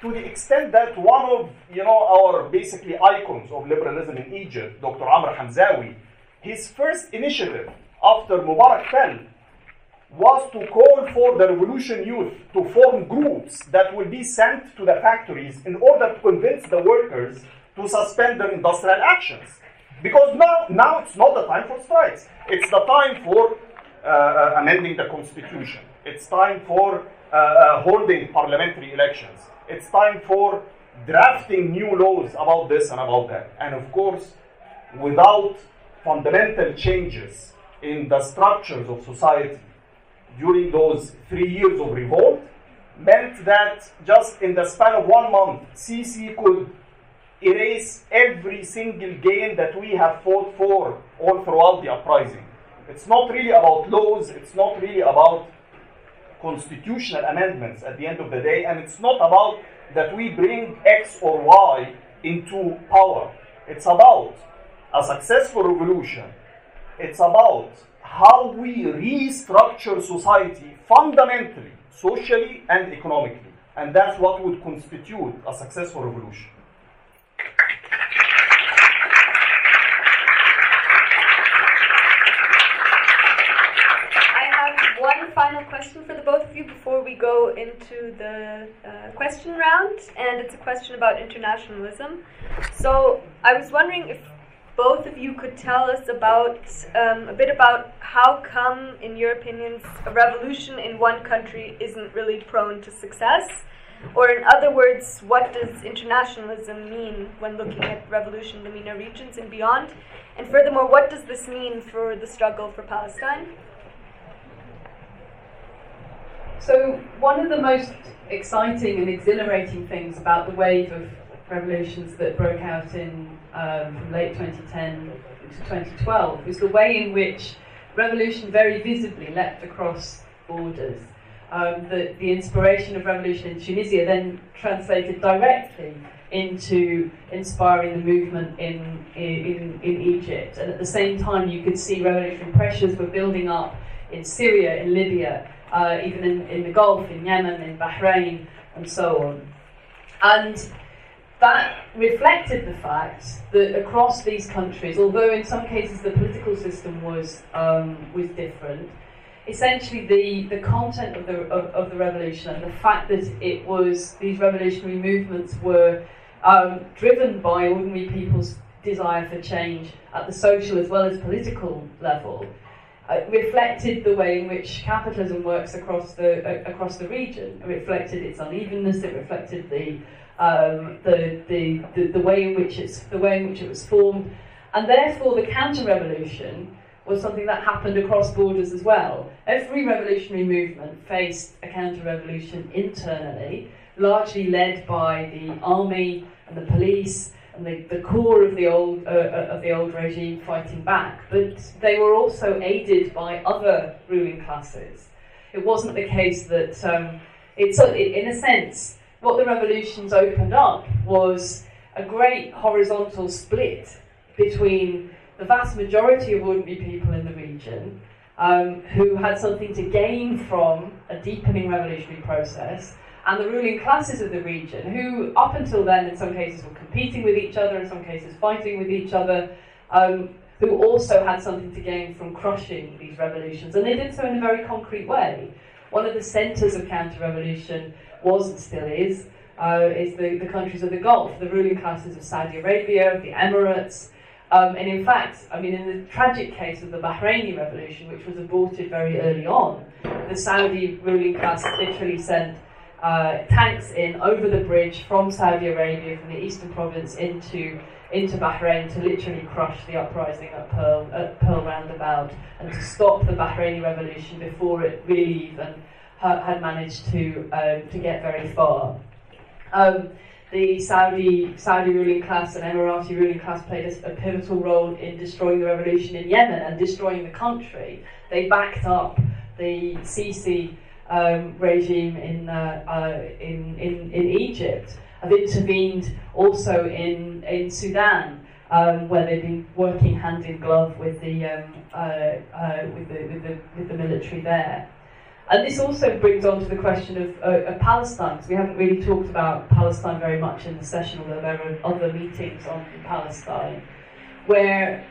S5: to the extent that one of, you know, our basically icons of liberalism in Egypt, Dr. Amr Hamzawi, his first initiative after Mubarak fell was to call for the revolution youth to form groups that will be sent to the factories in order to convince the workers to suspend their industrial actions. Because now, now it's not the time for strikes. It's the time for uh, uh, amending the constitution. It's time for uh, uh, holding parliamentary elections. It's time for drafting new laws about this and about that. And of course, without fundamental changes in the structures of society during those three years of revolt, meant that just in the span of one month, Sisi could erase every single gain that we have fought for all throughout the uprising. It's not really about laws, it's not really about constitutional amendments at the end of the day, and it's not about that we bring X or Y into power. It's about a successful revolution. It's about how we restructure society fundamentally, socially, and economically. And that's what would constitute a successful revolution.
S1: I have one final question for the both of you before we go into the uh, question round, and it's a question about internationalism. So I was wondering if both of you could tell us about um, a bit about how come, in your opinions, a revolution in one country isn't really prone to success. Or, in other words, what does internationalism mean when looking at revolution in the MENA regions and beyond? And furthermore, what does this mean for the struggle for Palestine?
S3: So, one of the most exciting and exhilarating things about the wave of revolutions that broke out in um, from late 2010 to 2012 was the way in which revolution very visibly leapt across borders. Um, the, the inspiration of revolution in Tunisia then translated directly into inspiring the movement in, in, in Egypt. And at the same time, you could see revolutionary pressures were building up in Syria, in Libya, uh, even in, in the Gulf, in Yemen, in Bahrain, and so on. And that reflected the fact that across these countries, although in some cases the political system was um, was different, essentially the, the content of the of, of, the revolution and the fact that it was these revolutionary movements were um, driven by ordinary people's desire for change at the social as well as political level uh, reflected the way in which capitalism works across the uh, across the region. It reflected its unevenness. It reflected the, um, the, the, the the way in which it's the way in which it was formed, and therefore the counter-revolution was something that happened across borders as well. Every revolutionary movement faced a counter-revolution internally, largely led by the army and the police and the, the core of the old uh, uh, of the old regime fighting back, but they were also aided by other ruling classes. It wasn't the case that um, it's in a sense what the revolutions opened up was a great horizontal split between the vast majority of ordinary people in the region um, who had something to gain from a deepening revolutionary process and the ruling classes of the region, who up until then, in some cases, were competing with each other, in some cases, fighting with each other, um, who also had something to gain from crushing these revolutions. And they did so in a very concrete way. One of the centres of counter revolution was and still is. Uh, is the, the countries of the Gulf, the ruling classes of Saudi Arabia, the Emirates, um, and in fact, I mean, in the tragic case of the Bahraini revolution, which was aborted very early on, the Saudi ruling class literally sent uh, tanks in over the bridge from Saudi Arabia, from the eastern province into into Bahrain to literally crush the uprising at Pearl, at Pearl Roundabout and to stop the Bahraini revolution before it really even had managed to um, to get very far. Um, the Saudi Saudi ruling class and Emirati ruling class played a, a, pivotal role in destroying the revolution in Yemen and destroying the country. They backed up the Sisi um, regime in, uh, uh, in, in, in Egypt. Have intervened also in, in Sudan um, where they've been working hand in glove with the, um, uh, uh, with, the, with, the, with the military there. And this also brings on to the question of, uh, of Palestine, because we haven't really talked about Palestine very much in the session, although there are other meetings on Palestine, where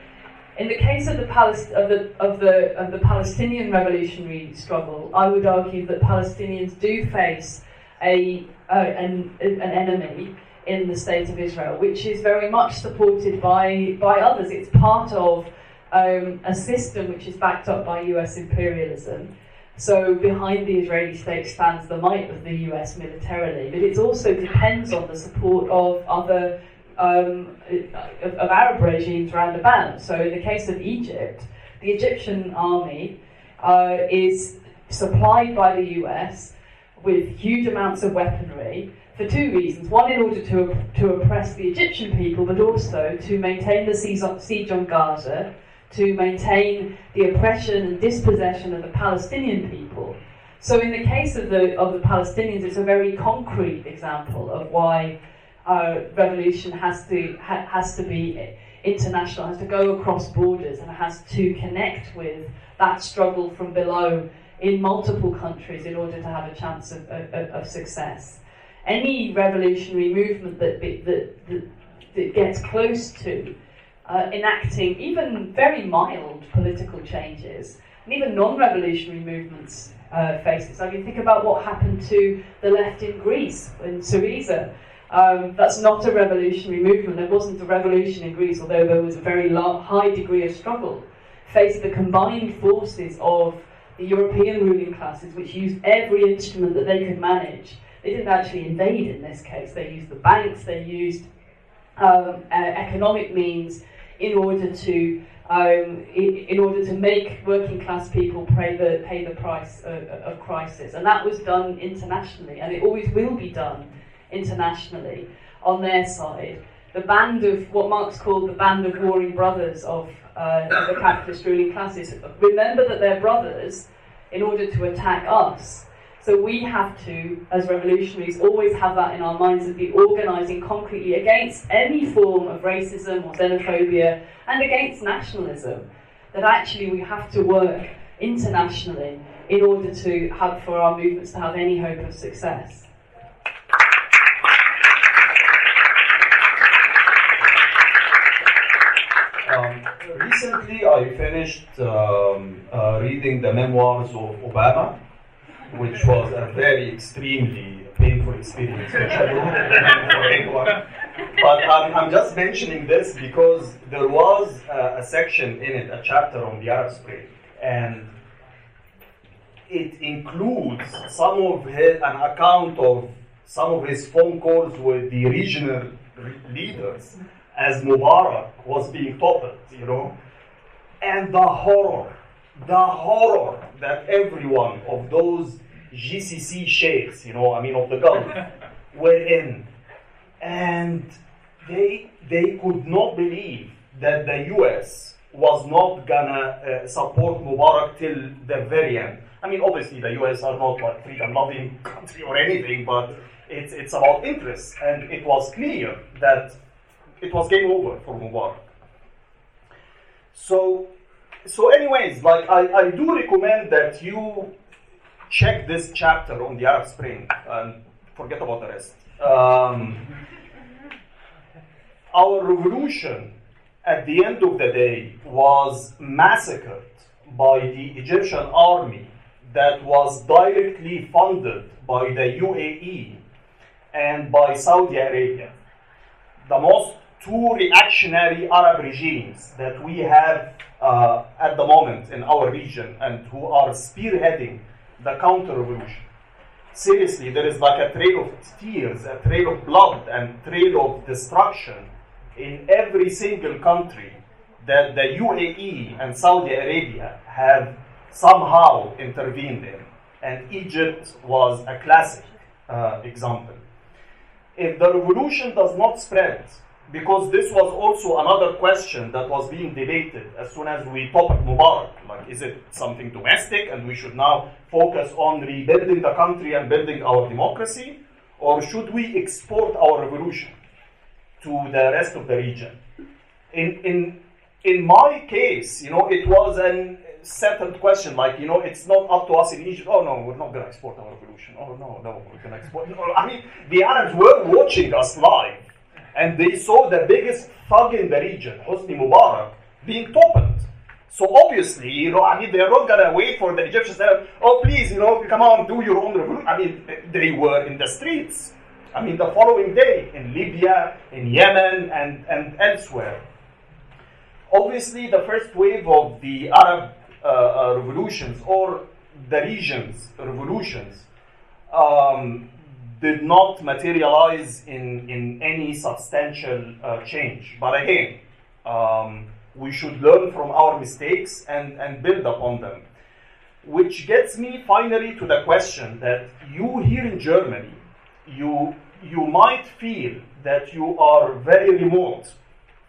S3: in the case of the, Palest- of, the, of, the, of the Palestinian revolutionary struggle, I would argue that Palestinians do face a, uh, an, an enemy in the state of Israel, which is very much supported by, by others. It's part of um, a system which is backed up by US imperialism. So behind the Israeli state stands the might of the US militarily, but it also depends on the support of other um, of, of, Arab regimes around about. So in the case of Egypt, the Egyptian army uh, is supplied by the US with huge amounts of weaponry for two reasons. One, in order to, to oppress the Egyptian people, but also to maintain the siege on Gaza, to maintain the oppression and dispossession of the Palestinian people. So, in the case of the, of the Palestinians, it's a very concrete example of why uh, revolution has to, ha, has to be international, has to go across borders, and has to connect with that struggle from below in multiple countries in order to have a chance of, of, of success. Any revolutionary movement that, that, that, that gets close to uh, enacting even very mild political changes, and even non revolutionary movements uh, face this. I mean, think about what happened to the left in Greece, in Syriza. Um, that's not a revolutionary movement. There wasn't a revolution in Greece, although there was a very high degree of struggle. Faced the combined forces of the European ruling classes, which used every instrument that they could manage. They didn't actually invade in this case. They used the banks, they used um, uh, economic means in order to um, in, in, order to make working class people pay the pay the price of, of, crisis, and that was done internationally, and it always will be done internationally on their side. The band of what Marx called the band of warring brothers of uh, the capitalist ruling classes. Remember that they're brothers in order to attack us. So we have to, as revolutionaries, always have that in our minds and be organising concretely against any form of racism or xenophobia and against nationalism. That actually we have to work internationally in order to have for our movements to have any hope of success.
S5: Um, recently, I finished um, uh, reading the memoirs of Obama, which was a very extremely painful experience for anyone. But um, I'm just mentioning this because there was a, a section in it, a chapter on the Arab Spring, and it includes some of his, an account of some of his phone calls with the regional leaders as Mubarak was being toppled, you know, and the horror, the horror that every one of those GCC sheikhs, you know, I mean, of the Gulf, were in. And they, they could not believe that the US was not gonna uh, support Mubarak till the very end. I mean, obviously, the US are not like freedom loving country or anything, but it's, it's about interests. And it was clear that it was game over for Mubarak. So, so anyways, like I, I do recommend that you check this chapter on the Arab Spring and forget about the rest. Um, our revolution at the end of the day was massacred by the Egyptian army that was directly funded by the UAE and by Saudi Arabia. The most two reactionary Arab regimes that we have uh, at the moment in our region and who are spearheading the counter revolution. Seriously, there is like a trail of tears, a trail of blood, and trail of destruction in every single country that the UAE and Saudi Arabia have somehow intervened in. And Egypt was a classic uh, example. If the revolution does not spread because this was also another question that was being debated as soon as we topic Mubarak. Like, is it something domestic and we should now focus on rebuilding the country and building our democracy? Or should we export our revolution to the rest of the region? in, in, in my case, you know, it was a settled question. Like, you know, it's not up to us in Egypt. Oh no, we're not going to export our revolution. Oh no, no, we're going to export. No, I mean, the Arabs were watching us live, and they saw the biggest thug in the region, Hosni Mubarak, being toppled. So obviously, you know, I mean, they're not gonna wait for the Egyptians. To, oh, please, you know, come on, do your own revolution. I mean, they were in the streets. I mean, the following day in Libya, in Yemen, and, and elsewhere. Obviously, the first wave of the Arab uh, uh, revolutions or the region's revolutions um, did not materialize in, in any substantial uh, change. But again, um, we should learn from our mistakes and, and build upon them. Which gets me finally to the question that you here in Germany, you, you might feel that you are very remote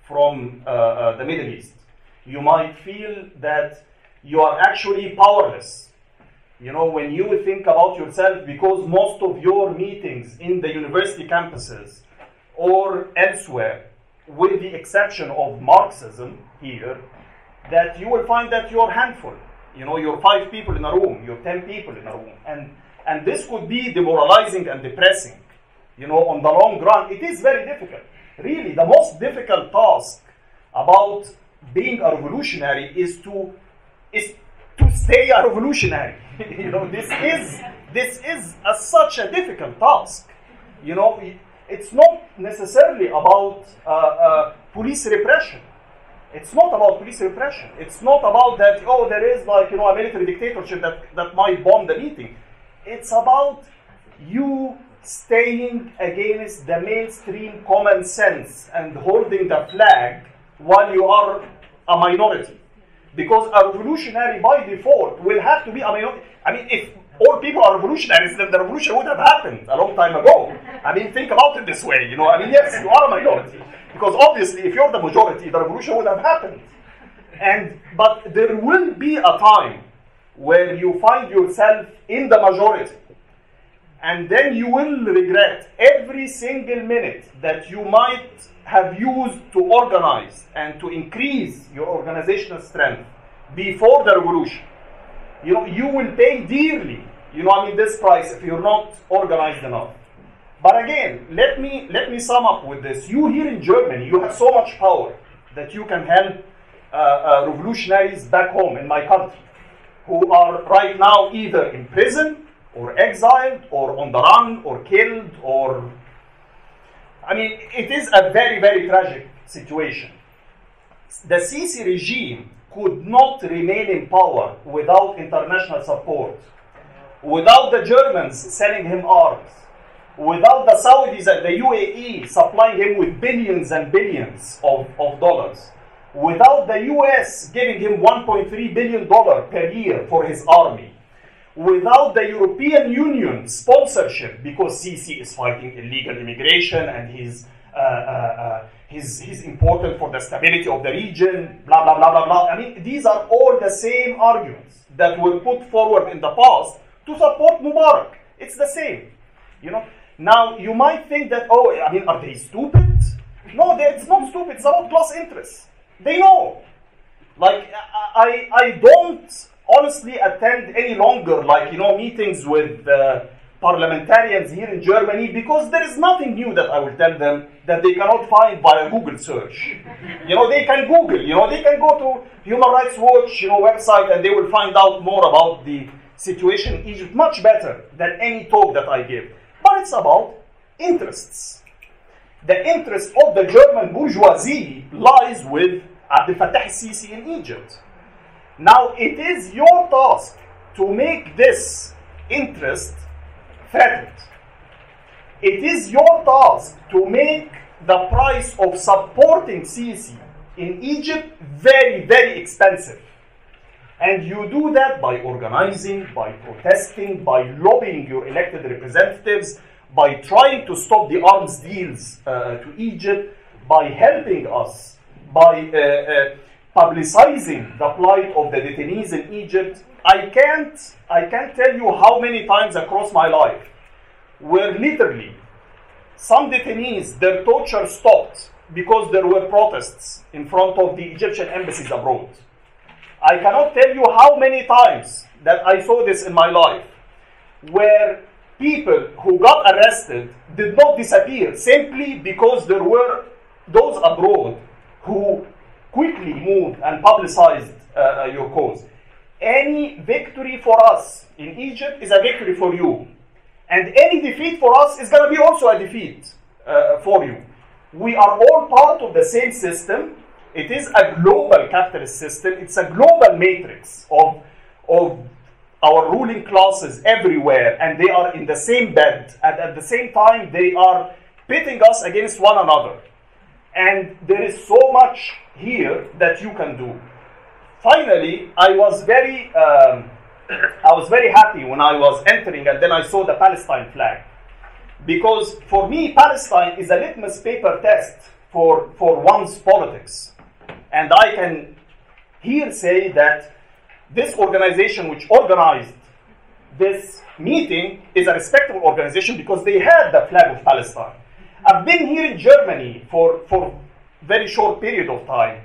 S5: from uh, uh, the Middle East. You might feel that you are actually powerless. You know, when you think about yourself, because most of your meetings in the university campuses or elsewhere, with the exception of Marxism here, that you will find that you're handful. You know, you're five people in a room, you're ten people in a room. And, and this could be demoralizing and depressing. You know, on the long run, it is very difficult. Really, the most difficult task about being a revolutionary is to is to stay a revolutionary. you know, this is this is a, such a difficult task. You know, it's not necessarily about uh, uh, police repression. It's not about police repression. It's not about that, oh, there is like, you know, a military dictatorship that, that might bomb the meeting. It's about you staying against the mainstream common sense and holding the flag while you are a minority. Because a revolutionary by default will have to be a minority. I mean, if all people are revolutionaries, then the revolution would have happened a long time ago. I mean, think about it this way, you know. I mean, yes, you are a minority. Because obviously, if you're the majority, the revolution would have happened. And but there will be a time where you find yourself in the majority. And then you will regret every single minute that you might have used to organize and to increase your organizational strength before the revolution you know, you will pay dearly, you know, I mean, this price if you're not organized enough. But again, let me let me sum up with this. You here in Germany, you have so much power that you can help uh, uh, revolutionaries back home in my country, who are right now either in prison or exiled or on the run or killed or. I mean, it is a very very tragic situation. The Sisi regime could not remain in power without international support, without the Germans selling him arms, without the Saudis and the UAE supplying him with billions and billions of, of dollars, without the US giving him $1.3 billion per year for his army, without the European Union sponsorship, because Sisi is fighting illegal immigration and he's uh, uh, uh, he's, he's important for the stability of the region, blah, blah, blah, blah, blah. I mean, these are all the same arguments that were put forward in the past to support Mubarak. It's the same. You know, now you might think that, oh, I mean, are they stupid? No, it's not stupid. It's about class interests. They know. Like, I, I don't honestly attend any longer, like, you know, meetings with uh, parliamentarians here in Germany because there is nothing new that I will tell them that they cannot find by a Google search. You know, they can Google, you know, they can go to Human Rights Watch, you know, website and they will find out more about the situation in Egypt much better than any talk that I give. But it's about interests. The interest of the German bourgeoisie lies with Abdel Fattah Sisi in Egypt. Now, it is your task to make this interest threatened. It is your task to make the price of supporting Sisi in Egypt very, very expensive. And you do that by organizing, by protesting, by lobbying your elected representatives, by trying to stop the arms deals uh, to Egypt, by helping us, by uh, uh, publicizing the plight of the detainees in Egypt. I can't, I can't tell you how many times across my life where literally some detainees, their torture stopped because there were protests in front of the Egyptian embassies abroad. I cannot tell you how many times that I saw this in my life, where people who got arrested did not disappear simply because there were those abroad who quickly moved and publicized uh, uh, your cause. Any victory for us in Egypt is a victory for you. And any defeat for us is going to be also a defeat uh, for you. We are all part of the same system. It is a global capitalist system. It's a global matrix of, of our ruling classes everywhere, and they are in the same bed. And at the same time, they are pitting us against one another. And there is so much here that you can do. Finally, I was very, um, I was very happy when I was entering, and then I saw the Palestine flag, because for me, Palestine is a litmus paper test for for one's politics, and I can here say that this organization which organized this meeting is a respectable organization because they had the flag of Palestine. I've been here in Germany for for very short period of time,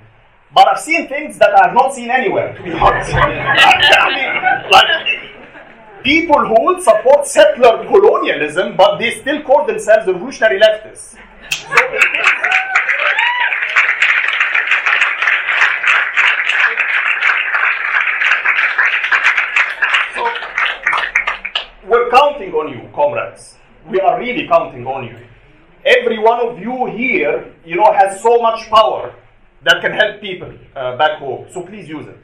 S5: but I've seen things that I have not seen anywhere. To be honest, like people who would support settler colonialism, but they still call themselves revolutionary leftists. So, we're counting on you, comrades. We are really counting on you. Every one of you here, you know, has so much power that can help people uh, back home. So please use it.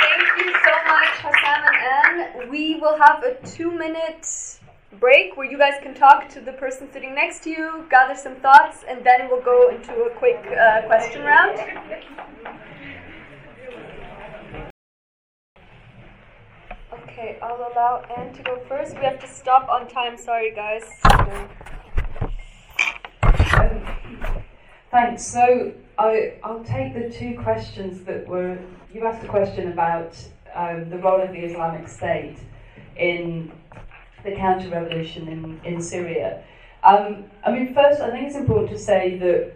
S1: Thank you so much, Hossam and Anne. We will have a two minute break where you guys can talk to the person sitting next to you, gather some thoughts, and then we'll go into a quick uh, question round. Okay, I'll allow Anne to go first. We have to stop on time, sorry guys.
S3: Um, thanks. So I, I'll take the two questions that were. You asked a question about um, the role of the Islamic State in the counter revolution in, in Syria. Um, I mean, first, I think it's important to say that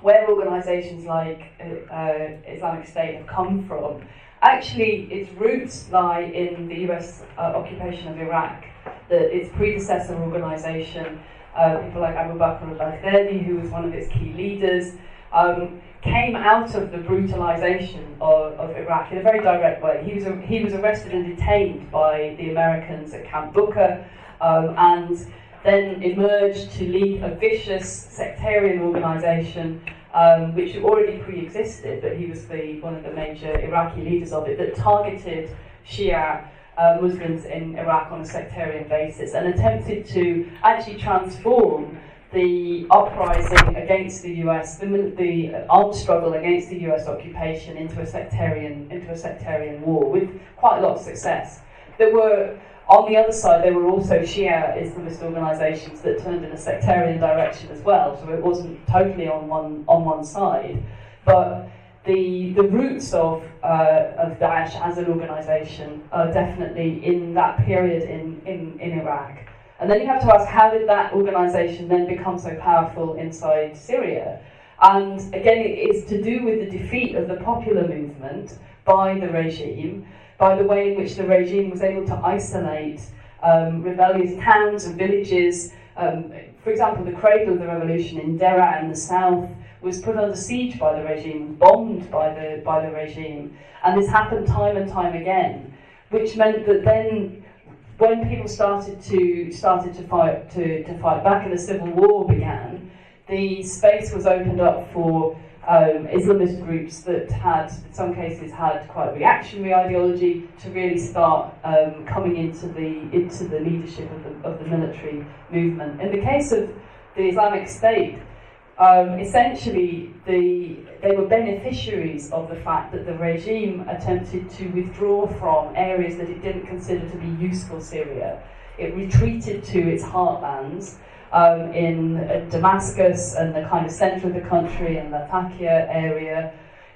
S3: where organisations like uh, uh, Islamic State have come from, actually, its roots lie in the US uh, occupation of Iraq. That its predecessor organisation, uh, people like Abu Bakr al-Baghdadi, who was one of its key leaders, um, came out of the brutalization of, of Iraq in a very direct way. He was, he was arrested and detained by the Americans at Camp Bucca um, and then emerged to lead a vicious sectarian organisation um, which already pre-existed, but he was the, one of the major Iraqi leaders of it, that targeted Shia uh, Muslims in Iraq on a sectarian basis and attempted to actually transform the uprising against the US, the, the armed struggle against the US occupation into a sectarian into a sectarian war with quite a lot of success. There were on the other side, there were also Shia Islamist organisations that turned in a sectarian direction as well. So it wasn't totally on one on one side, but the the roots of uh, of Daesh as an organisation are definitely in that period in, in, in Iraq. And then you have to ask, how did that organisation then become so powerful inside Syria? And again, it is to do with the defeat of the popular movement by the regime, by the way in which the regime was able to isolate um, rebellious towns and villages. Um, for example, the cradle of the revolution in Deraa in the south was put under siege by the regime, bombed by the, by the regime. And this happened time and time again, which meant that then when people started to started to fight to, to fight back and the civil war began, the space was opened up for um, Islamist groups that had, in some cases, had quite reactionary ideology to really start um, coming into the into the leadership of the, of the military movement. In the case of the Islamic State, um, essentially the, they were beneficiaries of the fact that the regime attempted to withdraw from areas that it didn't consider to be useful Syria. It retreated to its heartlands um, in Damascus and the kind of centre of the country and Latakia area.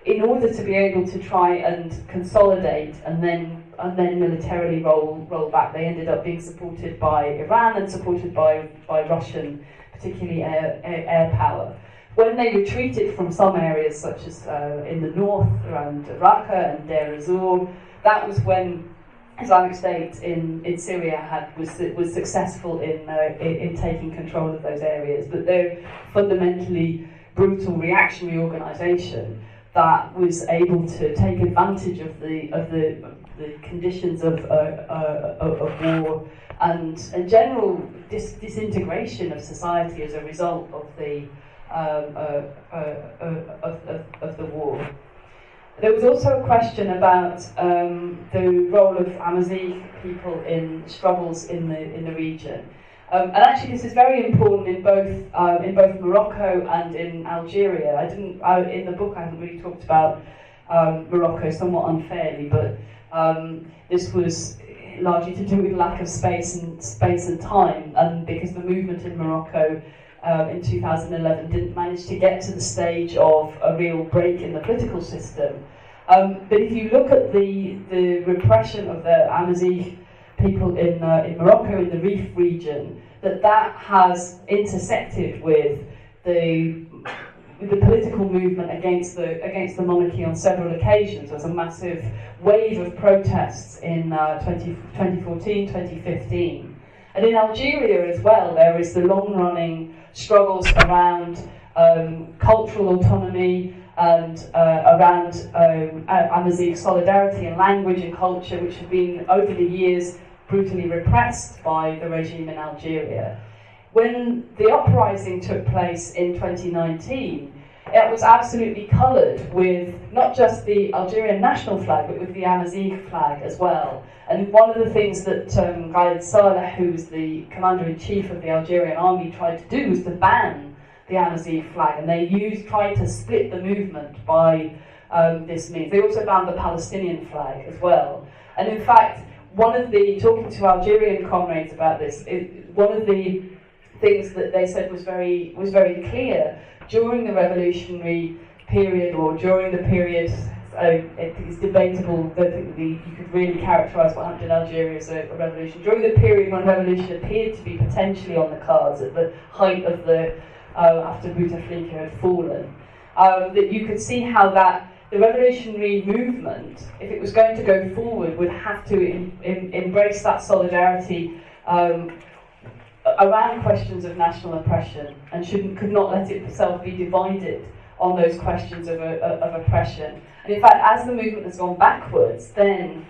S3: in order to be able to try and consolidate and then and then militarily roll roll back. They ended up being supported by Iran and supported by by Russian, particularly air, air, air power. When they retreated from some areas, such as uh, in the north around Raqqa and Deir ez-Zor, that was when Islamic State in, in Syria had was was successful in, uh, in, in taking control of those areas, but they're fundamentally brutal reactionary organisation that was able to take advantage of the of the, the conditions of, uh, uh, of war and a general dis- disintegration of society as a result of the um, uh, uh, uh of, of, of the war. There was also a question about um, the role of Amazigh people in struggles in the in the region. Um, and actually, this is very important in both uh, in both Morocco and in Algeria. I didn't I, in the book. I haven't really talked about um, Morocco, somewhat unfairly, but um, this was largely to do with lack of space and space and time, and because the movement in Morocco. Um, in 2011, didn't manage to get to the stage of a real break in the political system. Um, but if you look at the, the repression of the Amazigh people in, uh, in Morocco, in the Rif region, that that has intersected with the the political movement against the against the monarchy on several occasions. There was a massive wave of protests in uh, 20, 2014, 2015. And in Algeria as well, there is the long running struggles around um, cultural autonomy and uh, around um, Amazigh solidarity and language and culture, which have been over the years brutally repressed by the regime in Algeria. When the uprising took place in 2019, it was absolutely coloured with not just the Algerian national flag, but with the Amazigh flag as well. And one of the things that um, Saleh, was the commander in chief of the Algerian army, tried to do was to ban the Amazigh flag, and they used tried to split the movement by um, this means. They also banned the Palestinian flag as well. And in fact, one of the talking to Algerian comrades about this, it, one of the things that they said was very was very clear during the revolutionary period or during the period. So it is debatable that you could really characterise what happened in Algeria as a, a, revolution. During the period when revolution appeared to be potentially on the cards at the height of the uh, after Bouteflika had fallen, um, that you could see how that the revolutionary movement, if it was going to go forward, would have to in, in, embrace that solidarity um, around questions of national oppression and shouldn't, could not let itself be divided on those questions of, uh, of oppression. And in fact, as the movement has gone backwards, then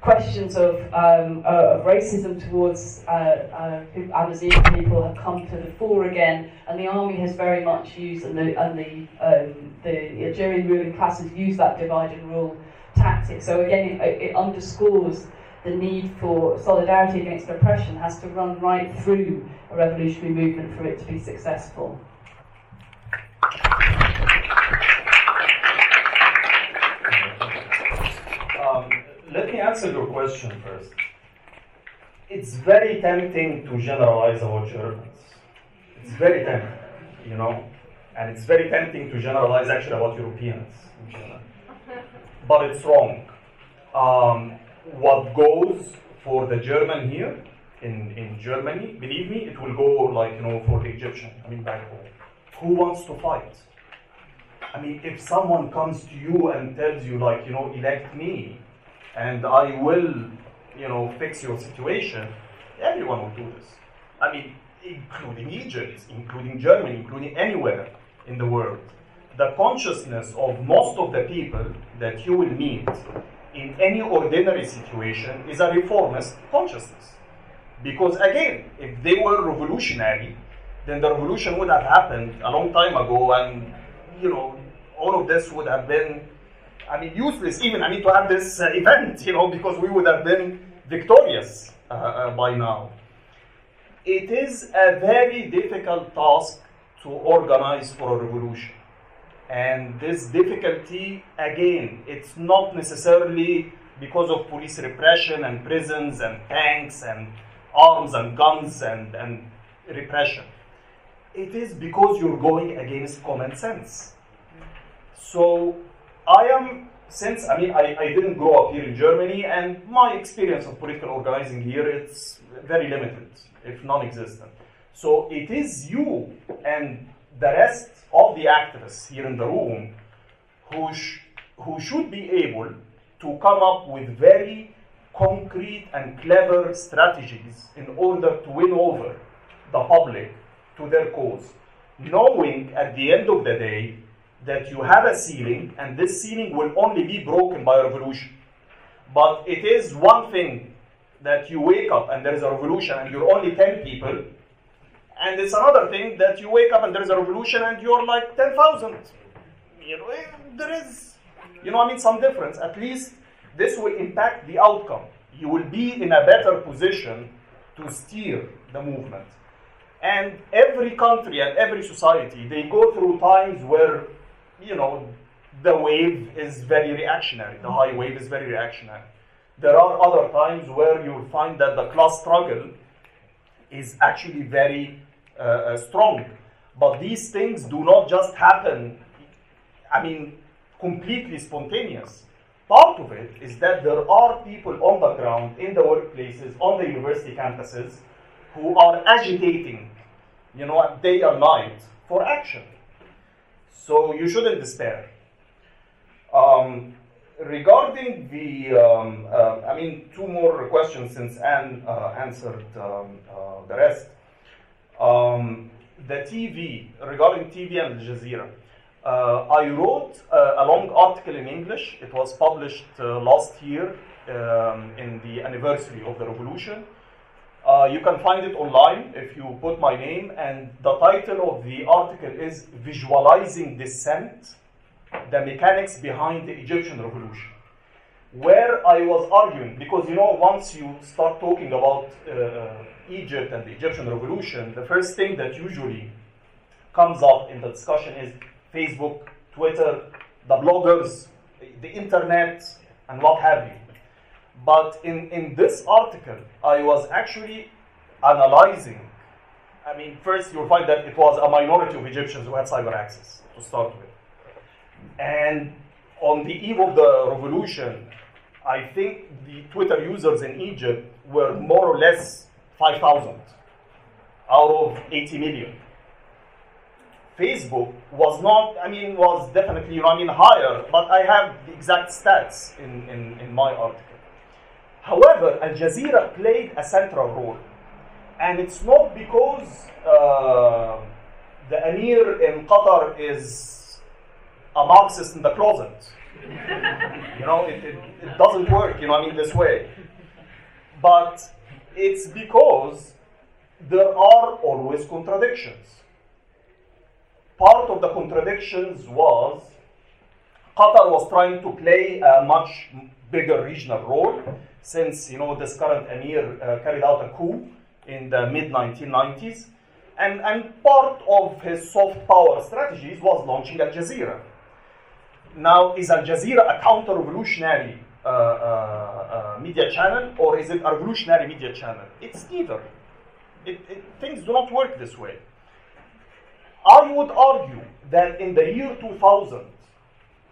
S3: questions of, um, uh, of racism towards uh, uh, Amazigh people have come to the fore again, and the army has very much used, and the, and the, um, the Algerian ruling class has used that divide and rule tactic. So again, it, it underscores the need for solidarity against oppression has to run right through a revolutionary movement for it to be successful.
S5: let me answer your question first. It's very tempting to generalize about Germans. It's very tempting, you know, and it's very tempting to generalize actually about Europeans in general. But it's wrong. Um, what goes for the German here in, in Germany, believe me, it will go like, you know, for the Egyptian, I mean, back home. Who wants to fight? I mean, if someone comes to you and tells you, like, you know, elect me, and I will, you know, fix your situation, everyone will do this. I mean, including Egypt, including Germany, including anywhere in the world. The consciousness of most of the people that you will meet in any ordinary situation is a reformist consciousness. Because again, if they were revolutionary, then the revolution would have happened a long time ago, and you know, all of this would have been I mean, useless even, I mean, to have this uh, event, you know, because we would have been victorious uh, uh, by now. It is a very difficult task to organize for a revolution. And this difficulty, again, it's not necessarily because of police repression and prisons and tanks and arms and guns and, and repression. It is because you're going against common sense. So I am, since, I mean, I, I didn't grow up here in Germany, and my experience of political organizing here is very limited, if non existent. So it is you and the rest of the activists here in the room who, sh- who should be able to come up with very concrete and clever strategies in order to win over the public to their cause, knowing at the end of the day that you have a ceiling and this ceiling will only be broken by a revolution. But it is one thing that you wake up and there is a revolution and you're only 10 people, and it's another thing that you wake up and there is a revolution and you're like 10,000. You know, eh, there is, you know, I mean, some difference. At least this will impact the outcome. You will be in a better position to steer the movement. And every country and every society, they go through times where, you know, the wave is very reactionary, the high wave is very reactionary. There are other times where you'll find that the class struggle is actually very uh, uh, strong. But these things do not just happen, I mean, completely spontaneous. Part of it is that there are people on the ground, in the workplaces, on the university campuses, who are agitating, you know, day and night for action. So you shouldn't despair. Um, regarding the, um, uh, I mean, two more questions since Anne uh, answered um, uh, the rest. Um, the TV, regarding TV and Al Jazeera. Uh, I wrote uh, a long article in English. It was published uh, last year um, in the anniversary of the revolution. Uh, you can find it online if you put my name, and the title of the article is Visualizing Dissent The Mechanics Behind the Egyptian Revolution. Where I was arguing, because you know, once you start talking about uh, Egypt and the Egyptian revolution, the first thing that usually comes up in the discussion is Facebook, Twitter, the bloggers, the internet, and what have you. But in, in this article, I was actually analyzing. I mean, first you'll find that it was a minority of Egyptians who had cyber access to start with. And on the eve of the revolution, I think the Twitter users in Egypt were more or less 5,000 out of 80 million. Facebook was not, I mean, was definitely, mean, higher, but I have the exact stats in, in, in my article. However, Al Jazeera played a central role. And it's not because uh, the Emir in Qatar is a Marxist in the closet. You know, it, it, it doesn't work, you know, I mean, this way. But it's because there are always contradictions. Part of the contradictions was Qatar was trying to play a much bigger regional role since you know this current emir uh, carried out a coup in the mid 1990s, and and part of his soft power strategies was launching Al Jazeera. Now, is Al Jazeera a counter-revolutionary uh, uh, uh, media channel or is it a revolutionary media channel? It's neither. It, it, things do not work this way. I would argue that in the year 2000,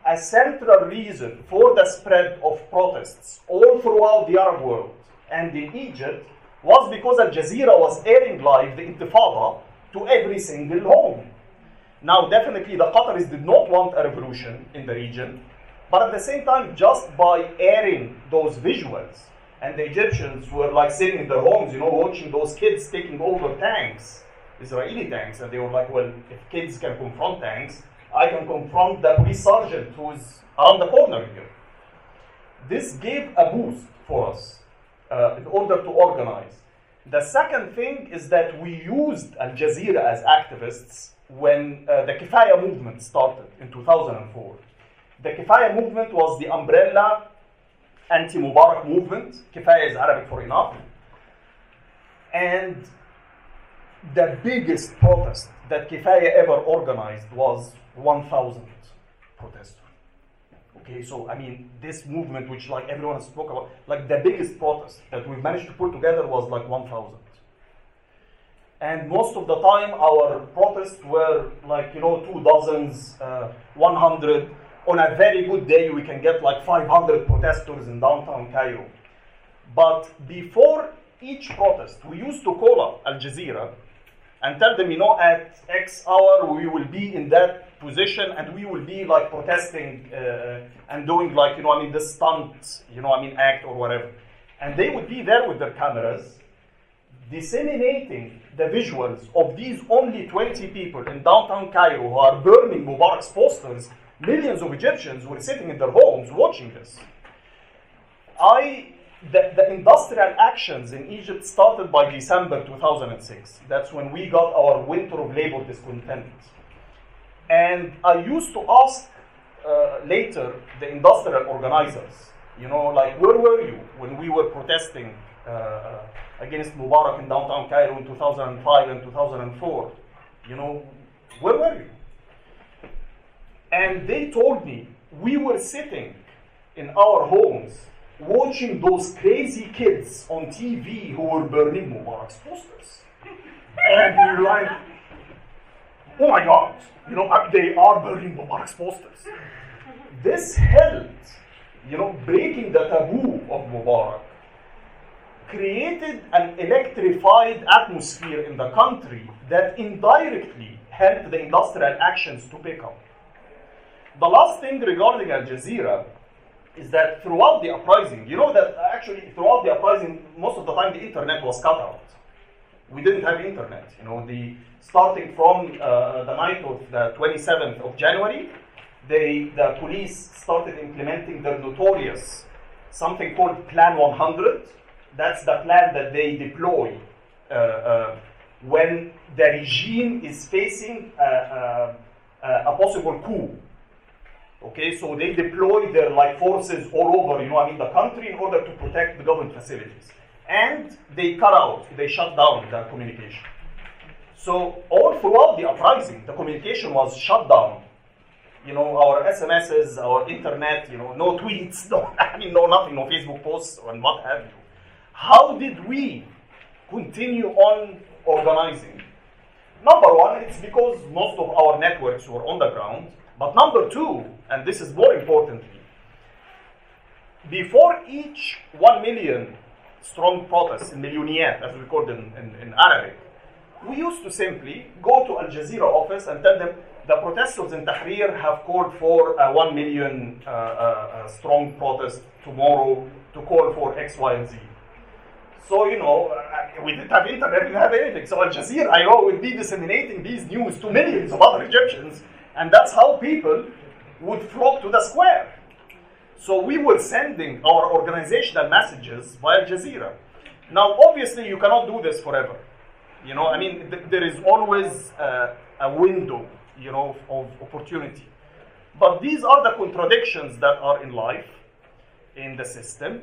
S5: a central reason for the spread of protests all throughout the Arab world and in Egypt was because Al Jazeera was airing live the Intifada to every single home. Now, definitely, the Qataris did not want a revolution in the region, but at the same time, just by airing those visuals, and the Egyptians were like sitting in their homes, you know, watching those kids taking over tanks, Israeli tanks, and they were like, well, if kids can confront tanks, I can confront the police sergeant who's around the corner here. This gave a boost for us uh, in order to organize. The second thing is that we used Al Jazeera as activists when uh, the Kifaya movement started in 2004. The Kifaya movement was the umbrella anti Mubarak movement. Kifaya is Arabic for enough. And the biggest protest that Kifaya ever organized was 1,000 protesters. Okay, so I mean, this movement, which like everyone spoke about, like the biggest protest that we've managed to put together was like 1,000. And most of the time, our protests were like, you know, two dozens, uh, 100, on a very good day, we can get like 500 protesters in downtown Cairo. But before each protest, we used to call up Al Jazeera and tell them, you know, at X hour we will be in that position and we will be like protesting uh, and doing like, you know, I mean, the stunt, you know, I mean, act or whatever. And they would be there with their cameras disseminating the visuals of these only 20 people in downtown Cairo who are burning Mubarak's posters. Millions of Egyptians were sitting in their homes watching this. I the, the industrial actions in Egypt started by December 2006. That's when we got our winter of labor discontent. And I used to ask uh, later the industrial organizers, you know, like, where were you when we were protesting Uh, against Mubarak in downtown Cairo in 2005 and 2004? You know, where were you? And they told me we were sitting in our homes watching those crazy kids on TV who were burning Mubarak's posters. and you're like, oh my God, you know, uh, they are burning Mubarak's posters. This helped, you know, breaking the taboo of Mubarak, created an electrified atmosphere in the country that indirectly helped the industrial actions to pick up. The last thing regarding Al Jazeera is that throughout the uprising, you know that actually throughout the uprising, most of the time the internet was cut out. We didn't have internet. You know, the starting from uh, the night of the 27th of January, they, the police started implementing their notorious something called Plan 100. That's the plan that they deploy uh, uh, when the regime is facing a, a, a possible coup Okay, so they deploy their like forces all over, you know, I mean, the country in order to protect the government facilities, and they cut out, they shut down the communication. So all throughout the uprising, the communication was shut down. You know, our SMSs, our internet, you know, no tweets, no, I mean, no nothing, no Facebook posts, and what have you. How did we continue on organizing? Number one, it's because most of our networks were on the ground but number two, and this is more importantly, before each 1 million strong protest in Millioniyat, as we call them in, in, Arabic, we used to simply go to Al Jazeera office and tell them the protesters in Tahrir have called for a 1 million uh, uh, uh, strong protest tomorrow to call for X, Y, and Z. So, you know, uh, we didn't have internet, we didn't have anything. So Al Jazeera, I know, would be disseminating these news to millions of other Egyptians and that's how people would flock to the square. So we were sending our organizational messages via Al Jazeera. Now, obviously, you cannot do this forever. You know, I mean, th- there is always uh, a window, you know, of opportunity. But these are the contradictions that are in life, in the system,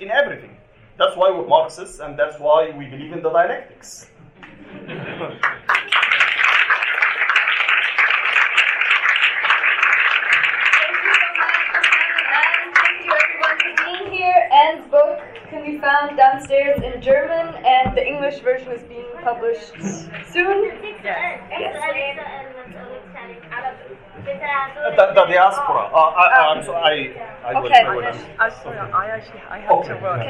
S5: in everything. That's why we're Marxists, and that's why we believe in the dialectics.
S1: Anne's book can be found downstairs in German, and the English version is being published soon.
S5: Yes. The, the diaspora. Uh, I, am sorry. I, I
S1: okay.
S3: I, I actually I have okay. to work.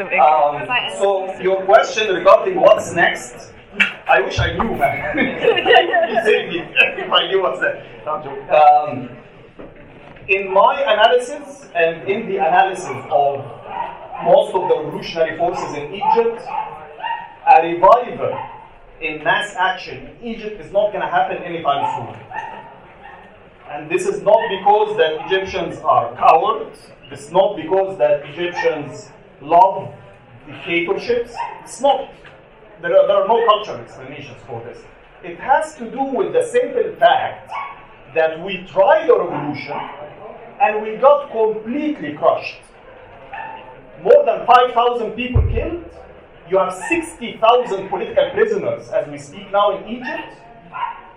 S1: Okay.
S5: Um, so your question regarding what's next. I wish I knew, man. if I knew what's next. Um, in my analysis and in the analysis of most of the revolutionary forces in Egypt, a revival in mass action in Egypt is not going to happen anytime soon. And this is not because that Egyptians are cowards. It's not because that Egyptians love dictatorships. It's not. There are, there are no cultural explanations for this. It has to do with the simple fact that we tried a revolution and we got completely crushed. More than 5,000 people killed. You have 60,000 political prisoners as we speak now in Egypt.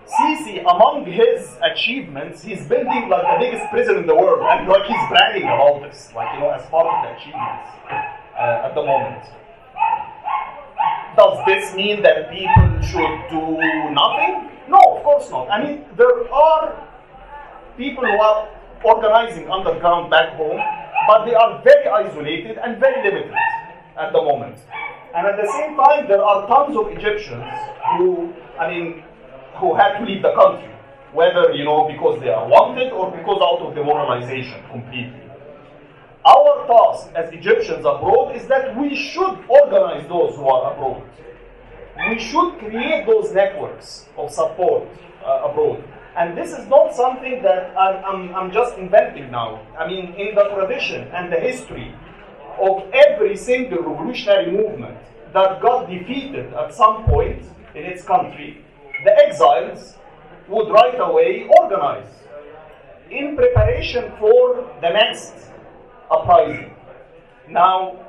S5: Sisi, among his achievements, he's building like the biggest prison in the world, and like he's bragging about this, like you know, as part of the achievements uh, at the moment. Does this mean that people should do nothing? No, of course not. I mean, there are people who are organizing underground back home, but they are very isolated and very limited at the moment. And at the same time, there are tons of Egyptians who, I mean, who had to leave the country, whether, you know, because they are wanted or because out of demoralization completely. Our task as Egyptians abroad is that we should organize those who are abroad. We should create those networks of support uh, abroad. And this is not something that I'm, I'm, I'm just inventing now. I mean, in the tradition and the history of every single revolutionary movement that got defeated at some point in its country, the exiles would right away organize in preparation for the next uprising. Now,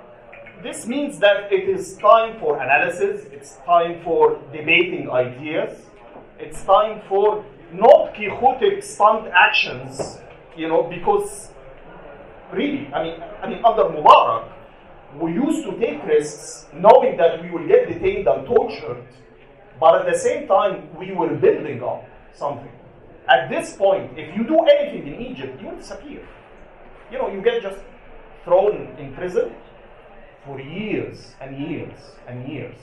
S5: this means that it is time for analysis, it's time for debating ideas, it's time for not quixotic stunt actions, you know, because really, I mean, I mean, under Mubarak, we used to take risks knowing that we will get detained and tortured, but at the same time, we were building up something. At this point, if you do anything in Egypt, you will disappear. You know, you get just thrown in prison for years and years and years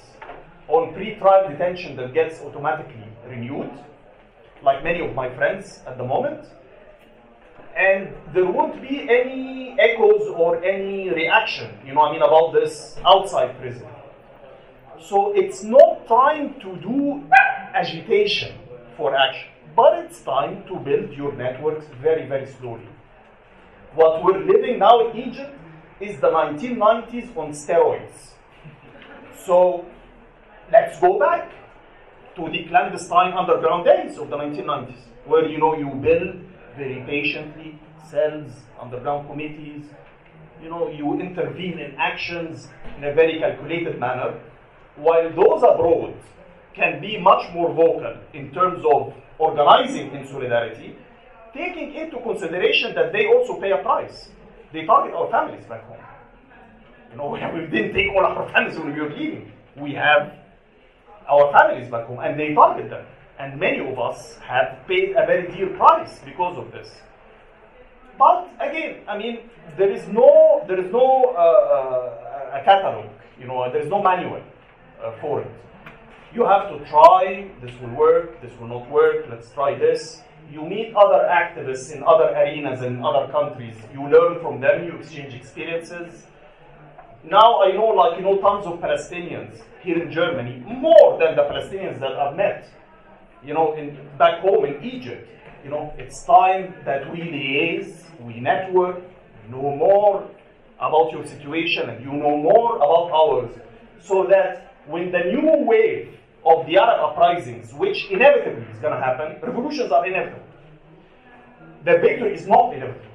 S5: on pre-trial detention that gets automatically renewed, like many of my friends at the moment. And there won't be any echoes or any reaction, you know, I mean, about this outside prison. So it's not time to do agitation for action, but it's time to build your networks very, very slowly. What we're living now in Egypt is the 1990s on steroids. So let's go back to the clandestine underground days of the 1990s, where you know you build very patiently cells, underground committees, you know, you intervene in actions in a very calculated manner, while those abroad can be much more vocal in terms of organizing in solidarity, taking into consideration that they also pay a price. They target our families back home. You know, we didn't take all our families when we were leaving. We have our families back home, and they target them. And many of us have paid a very dear price because of this. But again, I mean, there is no there is no uh, uh, a catalog. You know, there is no manual uh, for it. You have to try. This will work. This will not work. Let's try this. You meet other activists in other arenas in other countries. You learn from them. You exchange experiences. Now I know, like you know, tons of Palestinians here in Germany, more than the Palestinians that I've met. You know, in back home in Egypt. You know, it's time that we liaise, we network, know more about your situation, and you know more about ours, so that when the new wave of the Arab uprisings, which inevitably is going to happen, revolutions are inevitable. The victory is not inevitable.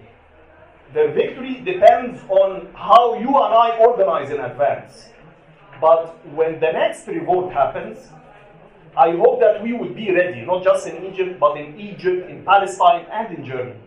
S5: The victory depends on how you and I organize in advance. But when the next revolt happens, I hope that we will be ready, not just in Egypt, but in Egypt, in Palestine, and in Germany.